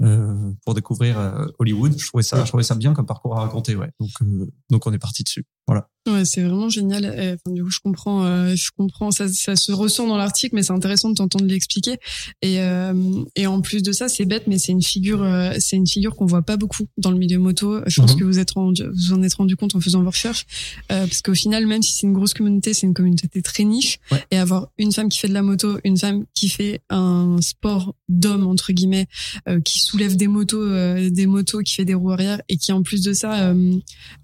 euh, pour découvrir euh, Hollywood. Je trouvais ça, je trouvais ça bien comme parcours à raconter, ouais. Donc, euh, donc on est parti dessus. Voilà. Ouais, c'est vraiment génial. Enfin, du coup, je comprends, euh, je comprends. Ça, ça se ressent dans l'article, mais c'est intéressant de t'entendre l'expliquer. Et euh, et en plus de ça, c'est bête, mais c'est une figure, euh, c'est une figure qu'on voit pas beaucoup dans le milieu moto. Je pense Mhm. que vous êtes rendu, vous en êtes rendu compte en faisant vos recherches, euh, parce qu'au final, même si c'est une grosse communauté, c'est une communauté très niche. Ouais. Et avoir une femme qui fait de la moto, une femme qui fait un sport d'homme entre guillemets, euh, qui soulève des motos, euh, des motos, qui fait des roues arrière, et qui en plus de ça euh,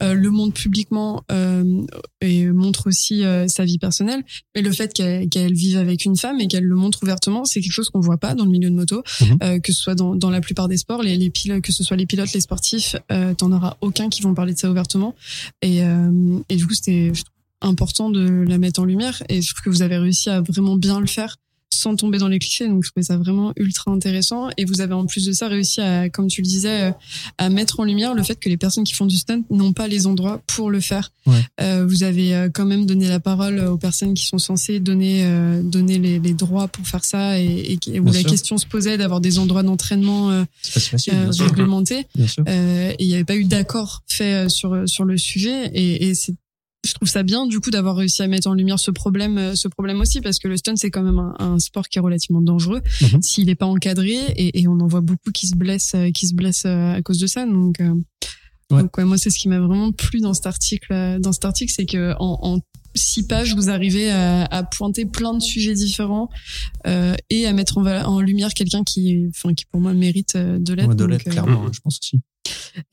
euh, le montre publiquement. Euh, et montre aussi euh, sa vie personnelle. Mais le fait qu'elle qu'elle vive avec une femme et qu'elle le montre ouvertement, c'est quelque chose qu'on voit pas dans le milieu de moto, Mhm. euh, que ce soit dans, dans la plupart des sports, les, les pilotes, que ce soit les pilotes, les sportifs, euh, t'en auras aucun qui vont parler de ça ouvertement. Et, euh, et du coup, c'était important de la mettre en lumière. Et je trouve que vous avez réussi à vraiment bien le faire sans tomber dans les clichés. Donc, je trouvais ça vraiment ultra intéressant. Et vous avez en plus de ça réussi à, comme tu le disais, euh, à mettre en lumière le fait que les personnes qui font du stunt n'ont pas les endroits pour le faire. Ouais. Euh, vous avez euh, quand même donné la parole aux personnes qui sont censées donner euh, donner les, les droits pour faire ça et, où Bien la sûr. question se posait d'avoir des endroits d'entraînement euh, réglementés. Et il n'y avait pas eu d'accord fait sur sur le sujet et, et c'est je trouve ça bien du coup d'avoir réussi à mettre en lumière ce problème euh, ce problème aussi parce que le stunt c'est quand même un, un sport qui est relativement dangereux Mhm. s'il n'est pas encadré et, et on en voit beaucoup qui se blessent euh, qui se blessent euh, à cause de ça donc euh, Ouais. donc ouais, moi c'est ce qui m'a vraiment plu dans cet article dans cet article c'est que en, en six pages vous arrivez à, à pointer plein de sujets différents euh, et à mettre en, lumière quelqu'un qui enfin qui pour moi mérite de l'être Ouais, de l'aide, euh, clairement, je pense aussi.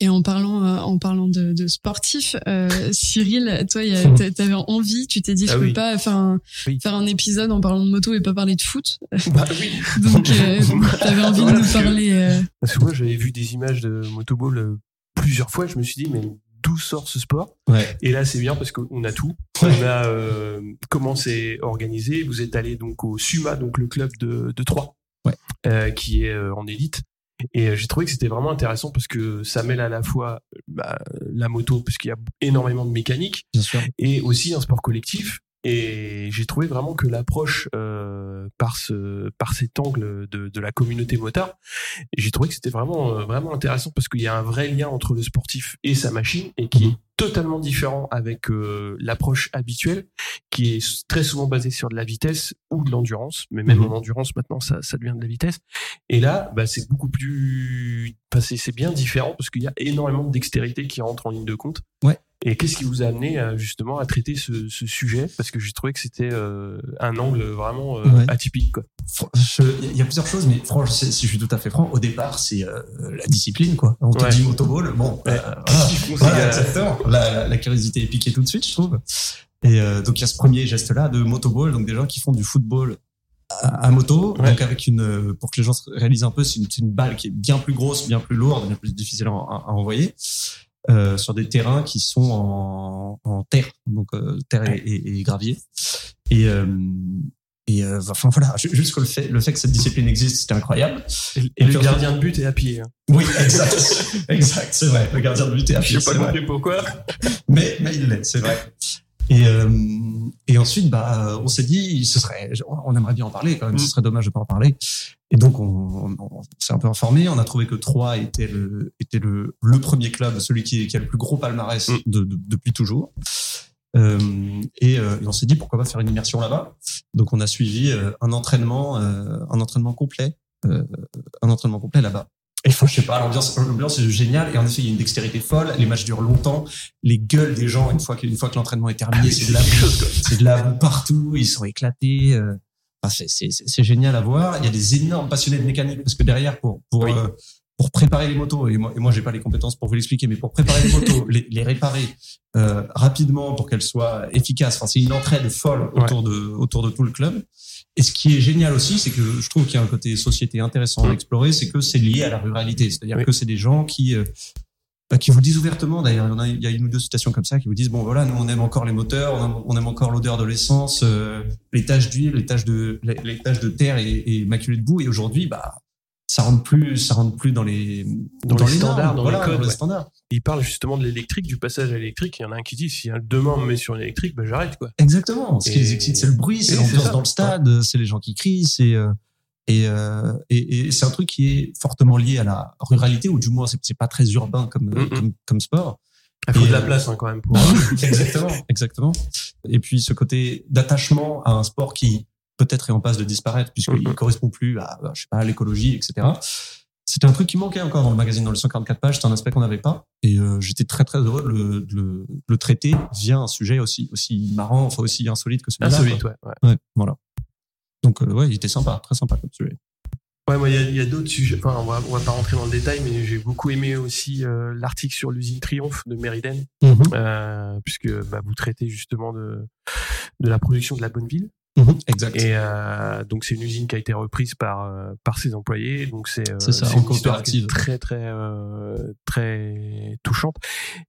Et en parlant, euh, en parlant de, de sportifs, euh, Cyril, toi, t'a- t'avais envie, tu t'es dit, je Ah peux oui. pas faire un, Oui. faire un épisode en parlant de moto et pas parler de foot. Bah oui. Donc, euh, t'avais envie Voilà, de nous parce que- parler. euh, Parce que moi, j'avais vu des images de motoball plusieurs fois. Je me suis dit, mais d'où sort ce sport? Ouais. Et là, c'est bien parce qu'on a tout. Ouais. On a euh, comment c'est organisé. Vous êtes allé donc au SUMA, donc le club de, de Troyes, Ouais. euh, qui est euh, en élite. Et euh, j'ai trouvé que c'était vraiment intéressant parce que ça mêle à la fois bah, la moto, parce qu'il y a énormément de mécanique, Bien sûr. et aussi un sport collectif. Et j'ai trouvé vraiment que l'approche euh, par ce par cet angle de, de la communauté motard, j'ai trouvé que c'était vraiment euh, vraiment intéressant parce qu'il y a un vrai lien entre le sportif et sa machine et qui Mhm. est totalement différent avec euh, l'approche habituelle qui est très souvent basée sur de la vitesse ou de l'endurance, mais même Mhm. en endurance maintenant ça ça devient de la vitesse. Et là, bah, c'est beaucoup plus, enfin, c'est bien différent parce qu'il y a énormément de dextérité qui rentre en ligne de compte. Ouais. Et qu'est-ce qui vous a amené justement à traiter ce, ce sujet? Parce que j'ai trouvé que c'était euh, un angle vraiment euh, Ouais. atypique. Il y a plusieurs choses, mais franchement, si si je suis tout à fait franc, au départ, c'est euh, la discipline, quoi. On te Ouais. dit motoball, bon, Ouais. euh, voilà. Voilà. La, la curiosité est piquée tout de suite, je trouve. Et euh, donc il y a ce premier geste-là de motoball, donc des gens qui font du football à, à moto, donc avec une, euh, pour que les gens se réalisent un peu, c'est une, une balle qui est bien plus grosse, bien plus lourde, bien plus difficile à envoyer. Euh, sur des terrains qui sont en, en terre, donc euh, terre et, et- et gravier. Et, euh, et euh, enfin voilà, ju- juste que le fait, le fait que cette discipline existe, c'était incroyable. Et, le gardien de but est à pied. hein. Oui, exact, exact, c'est vrai. Le gardien de but est à Je pied, sais pas compris pourquoi. mais, mais il l'est, c'est vrai. Et, euh, et ensuite, bah, on s'est dit, ce serait, on aimerait bien en parler quand même, ce Mm. serait dommage de pas en parler. Et donc, on, on, on s'est un peu informé, on a trouvé que Troyes était le, était le, le premier club, celui qui, qui a le plus gros palmarès Mm. de, de- depuis toujours. Euh, et, euh, et on s'est dit pourquoi pas faire une immersion là-bas. Donc, on a suivi euh, un entraînement, euh, un entraînement complet, euh, un entraînement complet là-bas. Et enfin, je sais pas, l'ambiance, l'ambiance est géniale. Et en effet, il y a une dextérité folle. Les matchs durent longtemps. Les gueules des gens, une fois que, une fois que l'entraînement est terminé, c'est de la c'est de la boue partout. Ils sont éclatés. euh. Enfin, c'est, c'est, c'est c'est génial à voir. Il y a des énormes passionnés de mécanique parce que derrière, pour, pour, Oui. euh, pour préparer les motos, et moi, et moi, j'ai pas les compétences pour vous l'expliquer, mais pour préparer les motos, les, les réparer, euh, rapidement pour qu'elles soient efficaces. Enfin, c'est une entraide folle Ouais. autour de, autour de tout le club. Et ce qui est génial aussi, c'est que je trouve qu'il y a un côté société intéressant à Mm. explorer, c'est que c'est lié à la ruralité. C'est-à-dire Oui. que c'est des gens qui, euh, bah, qui vous disent ouvertement. D'ailleurs, il y en a, il y a une ou deux citations comme ça qui vous disent bon voilà, nous on aime encore les moteurs, on aime, on aime encore l'odeur de l'essence, euh, les taches d'huile, les taches de les, les taches de terre et, et maculées de boue. Et aujourd'hui, bah ça rentre plus, ça rentre plus dans les Dans les normes, standards, dans les codes, dans les ouais. standards. Il parle justement de l'électrique, du passage à l'électrique. Il y en a un qui dit si demain on me met sur l'électrique, bah, j'arrête quoi. Exactement. Ce qui les excite, c'est le bruit, c'est l'ambiance dans le stade, c'est les gens qui crient, c'est euh, Et, euh, et, et c'est un truc qui est fortement lié à la ruralité, ou du moins c'est, pas très urbain comme, Mm, mm. comme, comme sport. Il faut Et, de la euh, place hein, quand même pour. exactement, exactement. Et puis ce côté d'attachement à un sport qui peut-être est en passe de disparaître puisqu'il ne correspond plus à, je sais pas, à l'écologie, etc. C'était un truc qui manquait encore dans le magazine, dans les 144 pages. C'est un aspect qu'on n'avait pas. Et euh, j'étais très très heureux de le, de le, de le traiter via un sujet aussi aussi marrant, enfin aussi insolite que celui-là. Insolite, ouais. ouais. Ouais, voilà. Donc euh, ouais, il était sympa, très sympa comme sujet. Ouais, moi, il y a, d'autres sujets. Enfin, on va, on va pas rentrer dans le détail, mais j'ai beaucoup aimé aussi euh, l'article sur l'usine Triomphe de Mériden, euh, puisque bah, vous traitez justement de de la production de la bonne ville. Mhm, Exact. Et euh, donc c'est une usine qui a été reprise par euh, par ses employés. Donc c'est euh, une coopérative. très très euh, très touchante.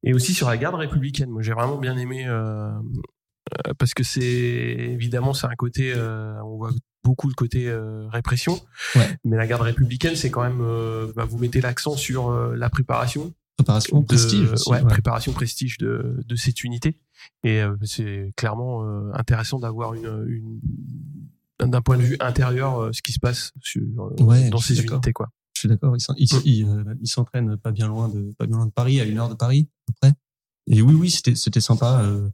Et aussi sur la garde républicaine. Moi j'ai vraiment bien aimé euh, euh, parce que c'est évidemment c'est un côté euh, on voit beaucoup le côté euh, répression. Ouais. Mais la garde républicaine c'est quand même euh, bah, vous mettez l'accent sur euh, la préparation Préparation, de- prestige aussi. ouais, ouais. préparation prestige de, de cette unité. Et euh, c'est clairement euh, intéressant d'avoir une, une d'un point de vue intérieur euh, ce qui se passe sur, euh, Ouais, dans ces unités quoi. Je suis d'accord. Mm. il, euh, il s'entraîne pas bien loin de pas bien loin de Paris, à une heure de Paris à peu près. Et oui, oui, c'était c'était sympa. euh,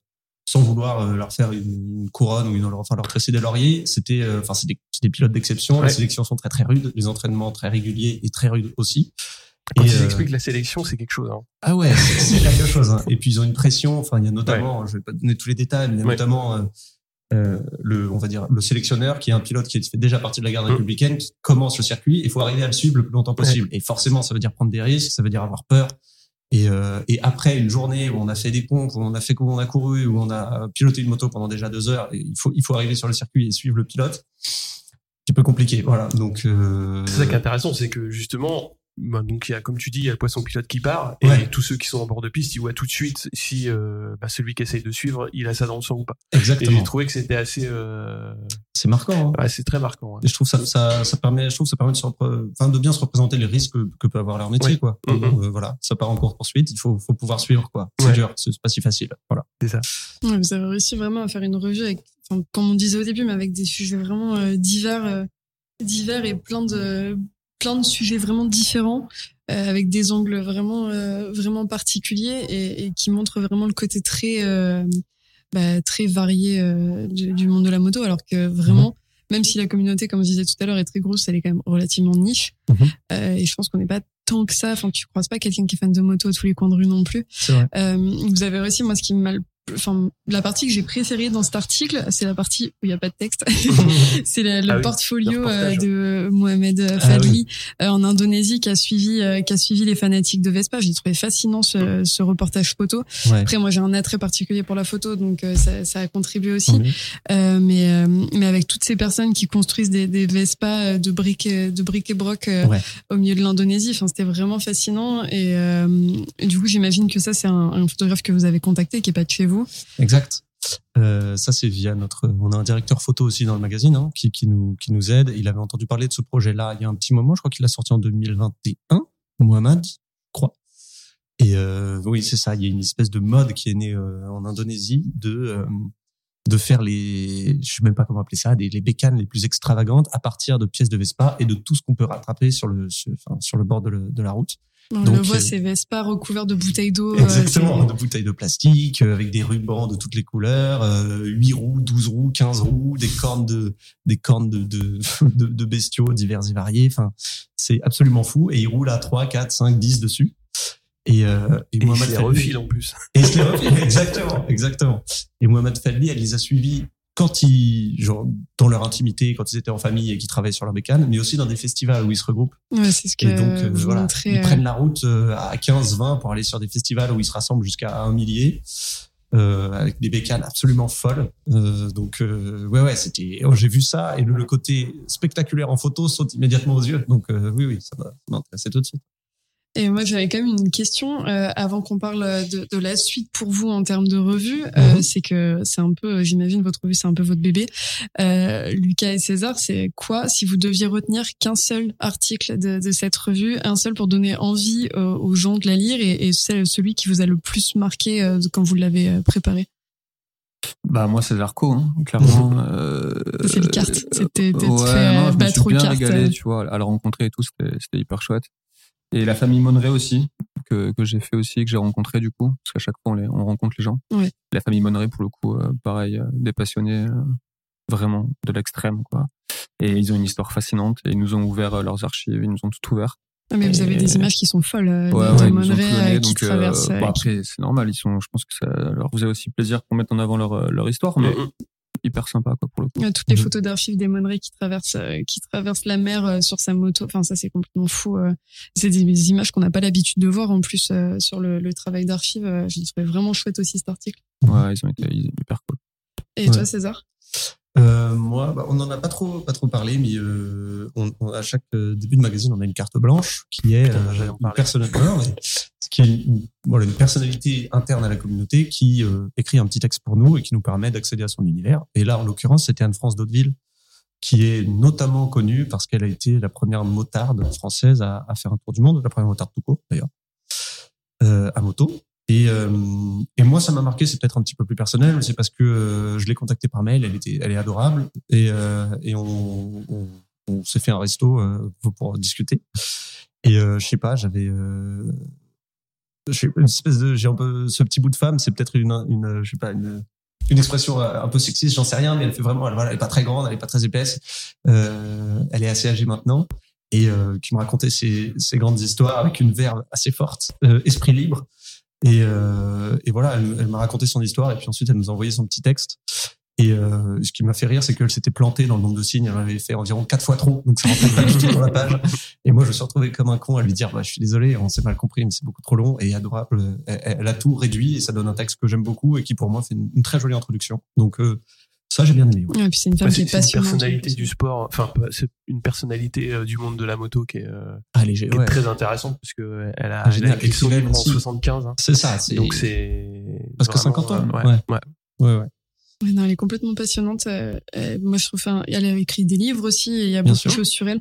sans vouloir euh, leur faire une, une couronne ou une, enfin leur tresser des lauriers, c'était euh, enfin c'est des, des pilotes d'exception. Ouais. Les sélections sont très très rudes, les entraînements très réguliers et très rudes aussi. Quand Et, ils euh, expliquent la sélection, c'est quelque chose. Hein. Ah ouais, c'est c'est quelque chose. hein. Et puis ils ont une pression. Enfin, il y a notamment, je vais pas donner tous les détails, mais il y a Ouais. notamment euh, euh, le, on va dire, le sélectionneur qui est un pilote qui fait déjà partie de la garde Mm. républicaine, qui commence le circuit. Il faut arriver à le suivre le plus longtemps possible. Et forcément, ça veut dire prendre des risques, ça veut dire avoir peur. Et, euh, et après une journée où on a fait des pompes, où on a fait où on a couru, où on a piloté une moto pendant déjà deux heures, et il faut il faut arriver sur le circuit et suivre le pilote. Un petit peu compliqué, voilà. Donc euh, C'est ça qui est intéressant, c'est que justement, bah, donc il y a, comme tu dis, il y a le poisson pilote qui part, et Ouais. tous ceux qui sont en bord de piste, ils voient tout de suite si euh, bah, celui qui essaye de suivre, il a ça dans le sang ou pas. Et exactement. j'ai trouvé que c'était assez, euh, C'est marquant. Hein. ouais, c'est très marquant. ouais. Et je trouve ça, ça, ça permet, je trouve que ça permet de, se repre- enfin, de bien se représenter les risques que, que peut avoir leur métier, quoi. Mhm. Bon, euh, voilà, ça part en course poursuite, il faut, faut pouvoir suivre, quoi. C'est Ouais. dur, c'est c'est pas si facile. Voilà. Ouais, vous avez réussi vraiment à faire une revue avec, enfin, comme on disait au début, mais avec des sujets vraiment euh, divers, euh, divers et plein de, plein de sujets vraiment différents, euh, avec des angles vraiment, euh, vraiment particuliers et, et qui montrent vraiment le côté très, euh, bah, très varié du, du monde de la moto, alors que vraiment, même si la communauté, comme je disais tout à l'heure, est très grosse, elle est quand même relativement niche. Mhm. Et je pense qu'on n'est pas tant que ça. Enfin, tu croises pas quelqu'un qui est fan de moto à tous les coins de rue non plus. Vous avez réussi, moi, ce qui m'a le Enfin, la partie que j'ai préférée dans cet article, c'est la partie où il n'y a pas de texte. c'est le, Ah oui, portfolio euh, de Mohamed Ah Fadli euh, en Indonésie qui a suivi euh, qui a suivi les fanatiques de Vespa. J'ai trouvé fascinant ce, ce reportage photo. Ouais. Après, moi, j'ai un attrait particulier pour la photo, donc ça, ça a contribué aussi. Euh, mais mais avec toutes ces personnes qui construisent des, des Vespa de briques de briques et broc Ouais. au milieu de l'Indonésie, enfin c'était vraiment fascinant et, euh, et du coup j'imagine que ça c'est un, un photographe que vous avez contacté qui est pas de chez vous. Exact. Euh, ça, c'est via notre. On a un directeur photo aussi dans le magazine hein, qui, nous aide. Il avait entendu parler de ce projet-là il y a un petit moment. Je crois qu'il l'a sorti en 2021. Mohamed, je crois. Et euh, oui, c'est ça. Il y a une espèce de mode qui est née euh, en Indonésie de faire les, je sais même pas comment appeler ça, des, les bécanes les plus extravagantes à partir de pièces de Vespa et de tout ce qu'on peut rattraper sur le bord de la route. On Donc, le voit, euh, c'est Vespa recouvert de bouteilles d'eau. euh, Exactement, de bouteilles de plastique, euh, avec des rubans de toutes les couleurs, euh, 8 roues, 12 roues, 15 roues, des cornes de, des cornes de, de, de, de bestiaux divers et variés. Enfin, c'est absolument fou. Et il roule à 3, 4, 5, 10 dessus. Et, euh, et, Et Mohamed les refile en plus. Et les refile, exactement, exactement. Et Mohamed Fadli, elle les a suivis quand ils, genre, dans leur intimité, quand ils étaient en famille et qu'ils travaillaient sur leur bécane, mais aussi dans des festivals où ils se regroupent. Ouais, c'est ce que Et donc, euh, voilà, montrez, ils euh, prennent la route euh, à 15, 20 pour aller sur des festivals où ils se rassemblent jusqu'à un millier, euh, avec des bécanes absolument folles. Euh, donc, euh, ouais, ouais, c'était, oh, j'ai vu ça et le, le côté spectaculaire en photo saute immédiatement aux yeux. Donc, euh, oui, oui, ça m'a intéressé tout de suite. Et moi, j'avais quand même une question euh, avant qu'on parle de, de la suite pour vous en termes de revue. Euh, Mhm. c'est que c'est un peu, euh, j'imagine, votre revue, c'est un peu votre bébé. Euh, Lucas et César, c'est quoi si vous deviez retenir qu'un seul article de, de cette revue, un seul pour donner envie euh, aux gens de la lire et, et c'est celui qui vous a le plus marqué euh, quand vous l'avez préparé? Bah moi c'est Zarco, hein, clairement. Euh, c'est les cartes. C'était ouais, fait non, je me battre suis aux bien cartes. régalé, euh. tu vois, à la rencontrer et tout, c'était hyper chouette. Et la famille Monneray aussi, que, que j'ai fait aussi, que j'ai rencontré du coup, parce qu'à chaque fois on, les, on rencontre les gens. Ouais. La famille Monneray, pour le coup, euh, pareil, euh, des passionnés euh, vraiment de l'extrême, quoi. Et ils ont une histoire fascinante et ils nous ont ouvert euh, leurs archives, ils nous ont tout ouvert. Ah, mais vous avez des images qui sont folles euh, Ouais, de, ouais, donné, euh, qui donc, euh, traversent. euh, bon, après, c'est normal, ils sont, je pense que ça leur faisait aussi plaisir qu'on mette en avant leur, leur histoire, mais Mhm. Hyper sympa, quoi, pour le coup. Toutes les photos d'archives des Monneray qui traversent euh, qui traversent la mer euh, sur sa moto. Enfin, ça c'est complètement fou. euh. C'est des, des images qu'on n'a pas l'habitude de voir en plus euh, sur le, le travail d'archives. euh, Je l'ai trouvé vraiment chouette aussi cet article. Ouais, ils ont été hyper cool. Et Ouais. toi, César? Euh, moi, bah, on n'en a pas trop, pas trop parlé, mais euh, on, on- à chaque euh, début de magazine, on a une carte blanche qui est euh, qui est voilà, une personnalité interne à la communauté qui euh, écrit un petit texte pour nous et qui nous permet d'accéder à son univers. Et là, en l'occurrence, c'était Anne-France d'Hauteville, qui est notamment connue parce qu'elle a été la première motarde française à, faire un tour du monde, la première motarde tout court d'ailleurs, euh, à moto. Et, euh, et moi, ça m'a marqué. C'est peut-être un petit peu plus personnel, c'est parce que euh, je l'ai contactée par mail. Elle était, elle est adorable, et, euh, et on, on, s'est fait un resto euh, pour discuter. Et euh, je sais pas, j'avais euh, je sais une espèce de, j'ai un peu ce petit bout de femme. C'est peut-être une, une, je sais pas, une, une expression euh, un peu sexiste, j'en sais rien, mais elle fait vraiment, elle, voilà, elle est pas très grande, elle est pas très épaisse. Euh, elle est assez âgée maintenant et euh, qui me racontait ses, grandes histoires avec une verve assez forte, esprit libre. Et, et voilà, elle, elle m'a raconté son histoire et puis ensuite elle nous a envoyé son petit texte. Et euh, ce qui m'a fait rire, c'est qu'elle s'était plantée dans le nombre de signes. Elle avait fait environ quatre fois trop, donc ça rentrait pas du tout dans la page. Et moi, je me suis retrouvé comme un con à lui dire, bah, je suis désolé, on s'est mal compris, mais c'est beaucoup trop long et adorable. Elle, elle a tout réduit et ça donne un texte que j'aime beaucoup et qui pour moi fait une, une très jolie introduction. Donc euh, ça, j'ai bien aimé. ouais. C'est une Bah, qui est personnalité du sport, enfin c'est une personnalité euh, du monde de la moto qui est, euh, Ah, léger, qui est ouais. très intéressante parce que elle a, Ah, elle a en aussi- 75, hein. C'est ça. donc c'est Parce que vraiment, 50 ans, euh, ouais, ouais. Non, elle est complètement passionnante. Euh, euh, moi, je trouve, enfin, elle a écrit des livres aussi et il y a Bien beaucoup sûr. de choses sur elle.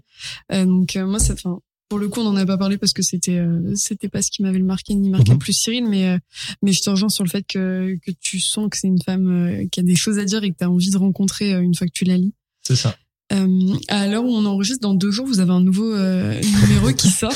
Euh, donc, moi, ça, enfin, pour le coup, on n'en a pas parlé parce que c'était, c'était pas ce qui m'avait le marqué ni marqué Mhm. plus Cyril, mais, mais je te rejoins sur le fait que, que tu sens que c'est une femme qui a des choses à dire et que tu as envie de rencontrer une fois que tu la lis. C'est ça. Euh, à l'heure où on enregistre, dans deux jours, vous avez un nouveau euh, numéro qui sort.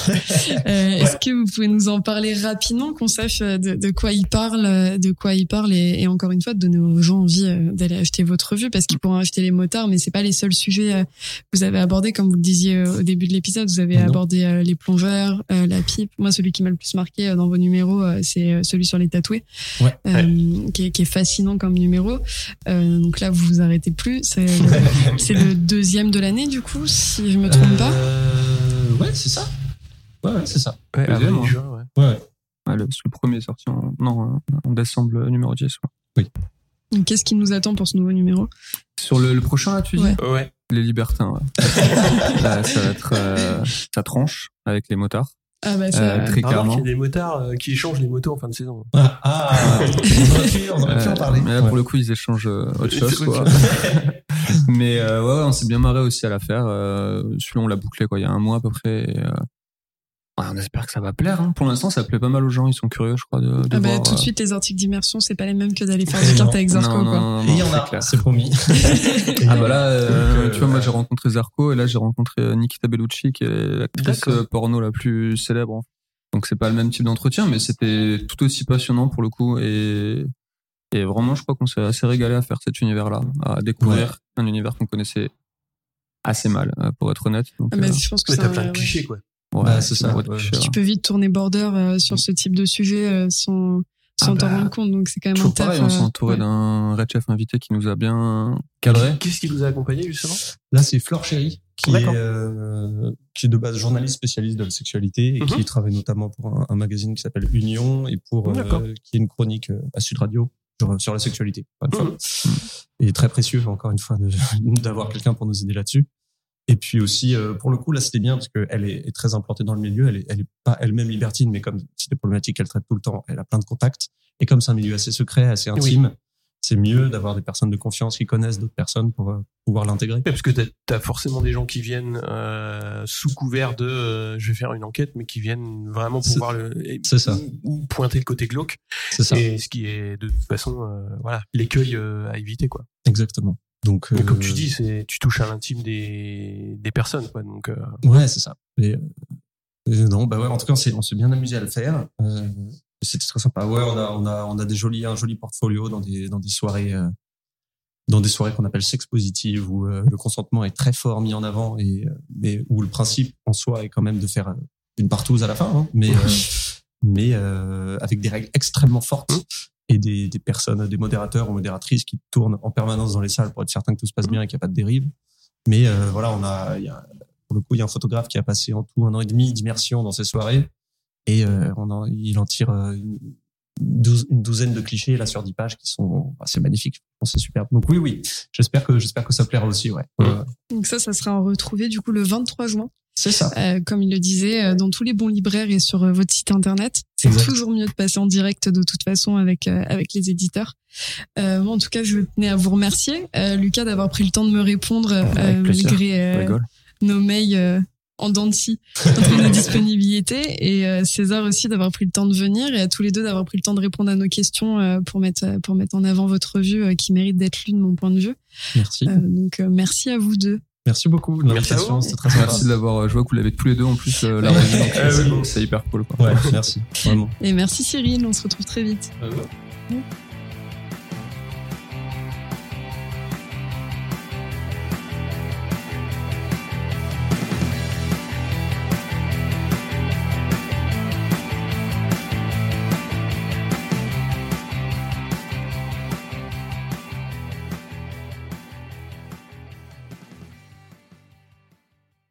Euh, Est-ce que vous pouvez nous en parler rapidement, qu'on sache euh, de, de quoi il parle, euh, de quoi il parle, et, et encore une fois, de donner aux gens envie euh, d'aller acheter votre revue, parce qu'ils pourront acheter les motards, mais c'est pas les seuls sujets que vous avez abordés, comme vous le disiez au début de l'épisode. Vous avez Non. abordé les plongeurs, la pipe. Moi, celui qui m'a le plus marqué dans vos numéros, c'est celui sur les tatoués, Ouais. Euh, Qui, est, qui est fascinant comme numéro. Euh, donc là, vous vous arrêtez plus. C'est le- c'est le deuxième de l'année, du coup, si je me trompe pas. Euh, ouais, c'est ça. Ouais, ouais, c'est ça. Ouais, Deuxième, avril, hein. juin, ouais. Ouais, le, le premier est sorti en, non, euh, en décembre, le numéro 10. ouais. Donc, Qu'est-ce qui nous attend pour ce nouveau numéro? Sur le, le prochain, là, tu dis? Ouais. Ouais. Les libertins, ouais. Là, ça va être, euh, ça tranche avec les motards. Ah bah ça, Euh, très clairement. il y a des motards euh, qui échangent les motos en fin de saison. Ah, ah, on aurait pu, on aurait pu en parler. mais là, Ouais. pour le coup, ils échangent euh, autre C'est chose, quoi. mais euh, ouais, ouais, on s'est bien marré aussi à la faire. Euh, Celui-là, on l'a bouclé, quoi, il y a un mois à peu près. et, euh, on espère que ça va plaire. Hein. Pour l'instant, ça plaît pas mal aux gens. Ils sont curieux, je crois, de, de ah bah, voir. tout de euh, suite les articles d'immersion, c'est pas les mêmes que d'aller faire des cartes avec Zarco non, quoi. non, non, Et il y en a, c'est promis. Ah bah là, euh, Donc, euh, tu vois, moi j'ai rencontré Zarco et là j'ai rencontré Nikita Bellucci qui est l'actrice porno la plus célèbre. Donc c'est pas le même type d'entretien, mais c'était tout aussi passionnant pour le coup et et vraiment je crois qu'on s'est assez régalé à faire cet univers-là, à découvrir un univers qu'on connaissait assez mal, pour être honnête. Donc, Ah bah, euh, je pense que Mais c'est t'as un- plein de clichés, quoi. Ouais, Bah, c'est ça, ouais. Tu peux vite tourner border euh, sur ce type de sujet euh, sans sans Ah t'en bah, rendre compte, donc c'est quand même un taf. pareil, on s'est euh, entouré ouais. d'un red chef invité qui nous a bien cadré. Qu'est-ce qui vous a accompagné, justement? Là, c'est Flore Chéry, qui est, D'accord. euh, qui est de base journaliste spécialiste de la sexualité et Mhm. qui travaille notamment pour un, un magazine qui s'appelle Union et pour, euh, qui est une chronique à Sud Radio sur, sur la sexualité. Encore une fois. Et très précieux, encore une fois, de- d'avoir quelqu'un pour nous aider là-dessus. Et puis aussi, euh, pour le coup, là, c'était bien parce qu'elle est, est très implantée dans le milieu. Elle est, elle est pas elle-même libertine, mais comme c'est des problématiques qu'elle traite tout le temps, elle a plein de contacts. Et comme c'est un milieu assez secret, assez intime, c'est mieux d'avoir des personnes de confiance qui connaissent d'autres personnes pour euh, pouvoir l'intégrer. Parce que t'as as forcément des gens qui viennent euh, sous couvert de euh, je vais faire une enquête, mais qui viennent vraiment pour C'est- voir le c'est ça. ou, ou pointer le côté glauque. C'est ça. Et ce qui est de toute façon euh, voilà l'écueil à éviter quoi. Exactement. Donc, Mais comme euh, tu dis, c'est tu touches à l'intime des, des personnes, quoi. Donc, euh, Ouais, c'est ça. Et, euh, euh, non, bah ouais, en tout cas, on s'est, bien amusé à le faire. Euh, c'était très sympa. Ouais, on a, on a, on a des jolis, un joli portfolio dans des, dans des soirées, euh, dans des soirées qu'on appelle sex positive où euh, le consentement est très fort mis en avant et, euh, mais où le principe en soi est quand même de faire euh, une partouze à la fin, hein, mais, euh, mais euh, avec des règles extrêmement fortes et des, des personnes, des modérateurs ou modératrices qui tournent en permanence dans les salles pour être certain que tout se passe bien et qu'il n'y a pas de dérive. Mais euh, voilà, on a, il y a, pour le coup, il y a un photographe qui a passé en tout un an et demi d'immersion dans ces soirées et euh, on en, il en tire euh, une, douze- une douzaine de clichés là sur 10 pages qui sont bah, c'est magnifique. Je pense que c'est superbe. Donc oui, oui, j'espère que j'espère que ça plaira aussi. Ouais, Mm. Ouais, Donc ça, ça sera retrouvé du coup le 23 juin, c'est ça. euh, comme il le disait, euh, dans tous les bons libraires et sur euh, votre site internet. C'est toujours mieux de passer en direct de toute façon avec euh, avec les éditeurs. Euh, moi, en tout cas, je tenais à vous remercier, euh, Lucas, d'avoir pris le temps de me répondre euh, malgré euh, nos mails euh, en dents de scie entre nos disponibilités et euh, César aussi d'avoir pris le temps de venir et à tous les deux d'avoir pris le temps de répondre à nos questions euh, pour mettre pour mettre en avant votre revue qui mérite d'être lue de mon point de vue. Merci. Euh, donc euh, merci à vous deux. Merci beaucoup de Merci à l'invitation. vous. C'était très sympa. Merci de l'avoir euh, joué, que vous l'avez tous les deux en plus, euh, la revue, donc Ah c'est- hyper cool. Quoi. Ouais, merci. Vraiment. Et merci Cyril, on se retrouve très vite. euh,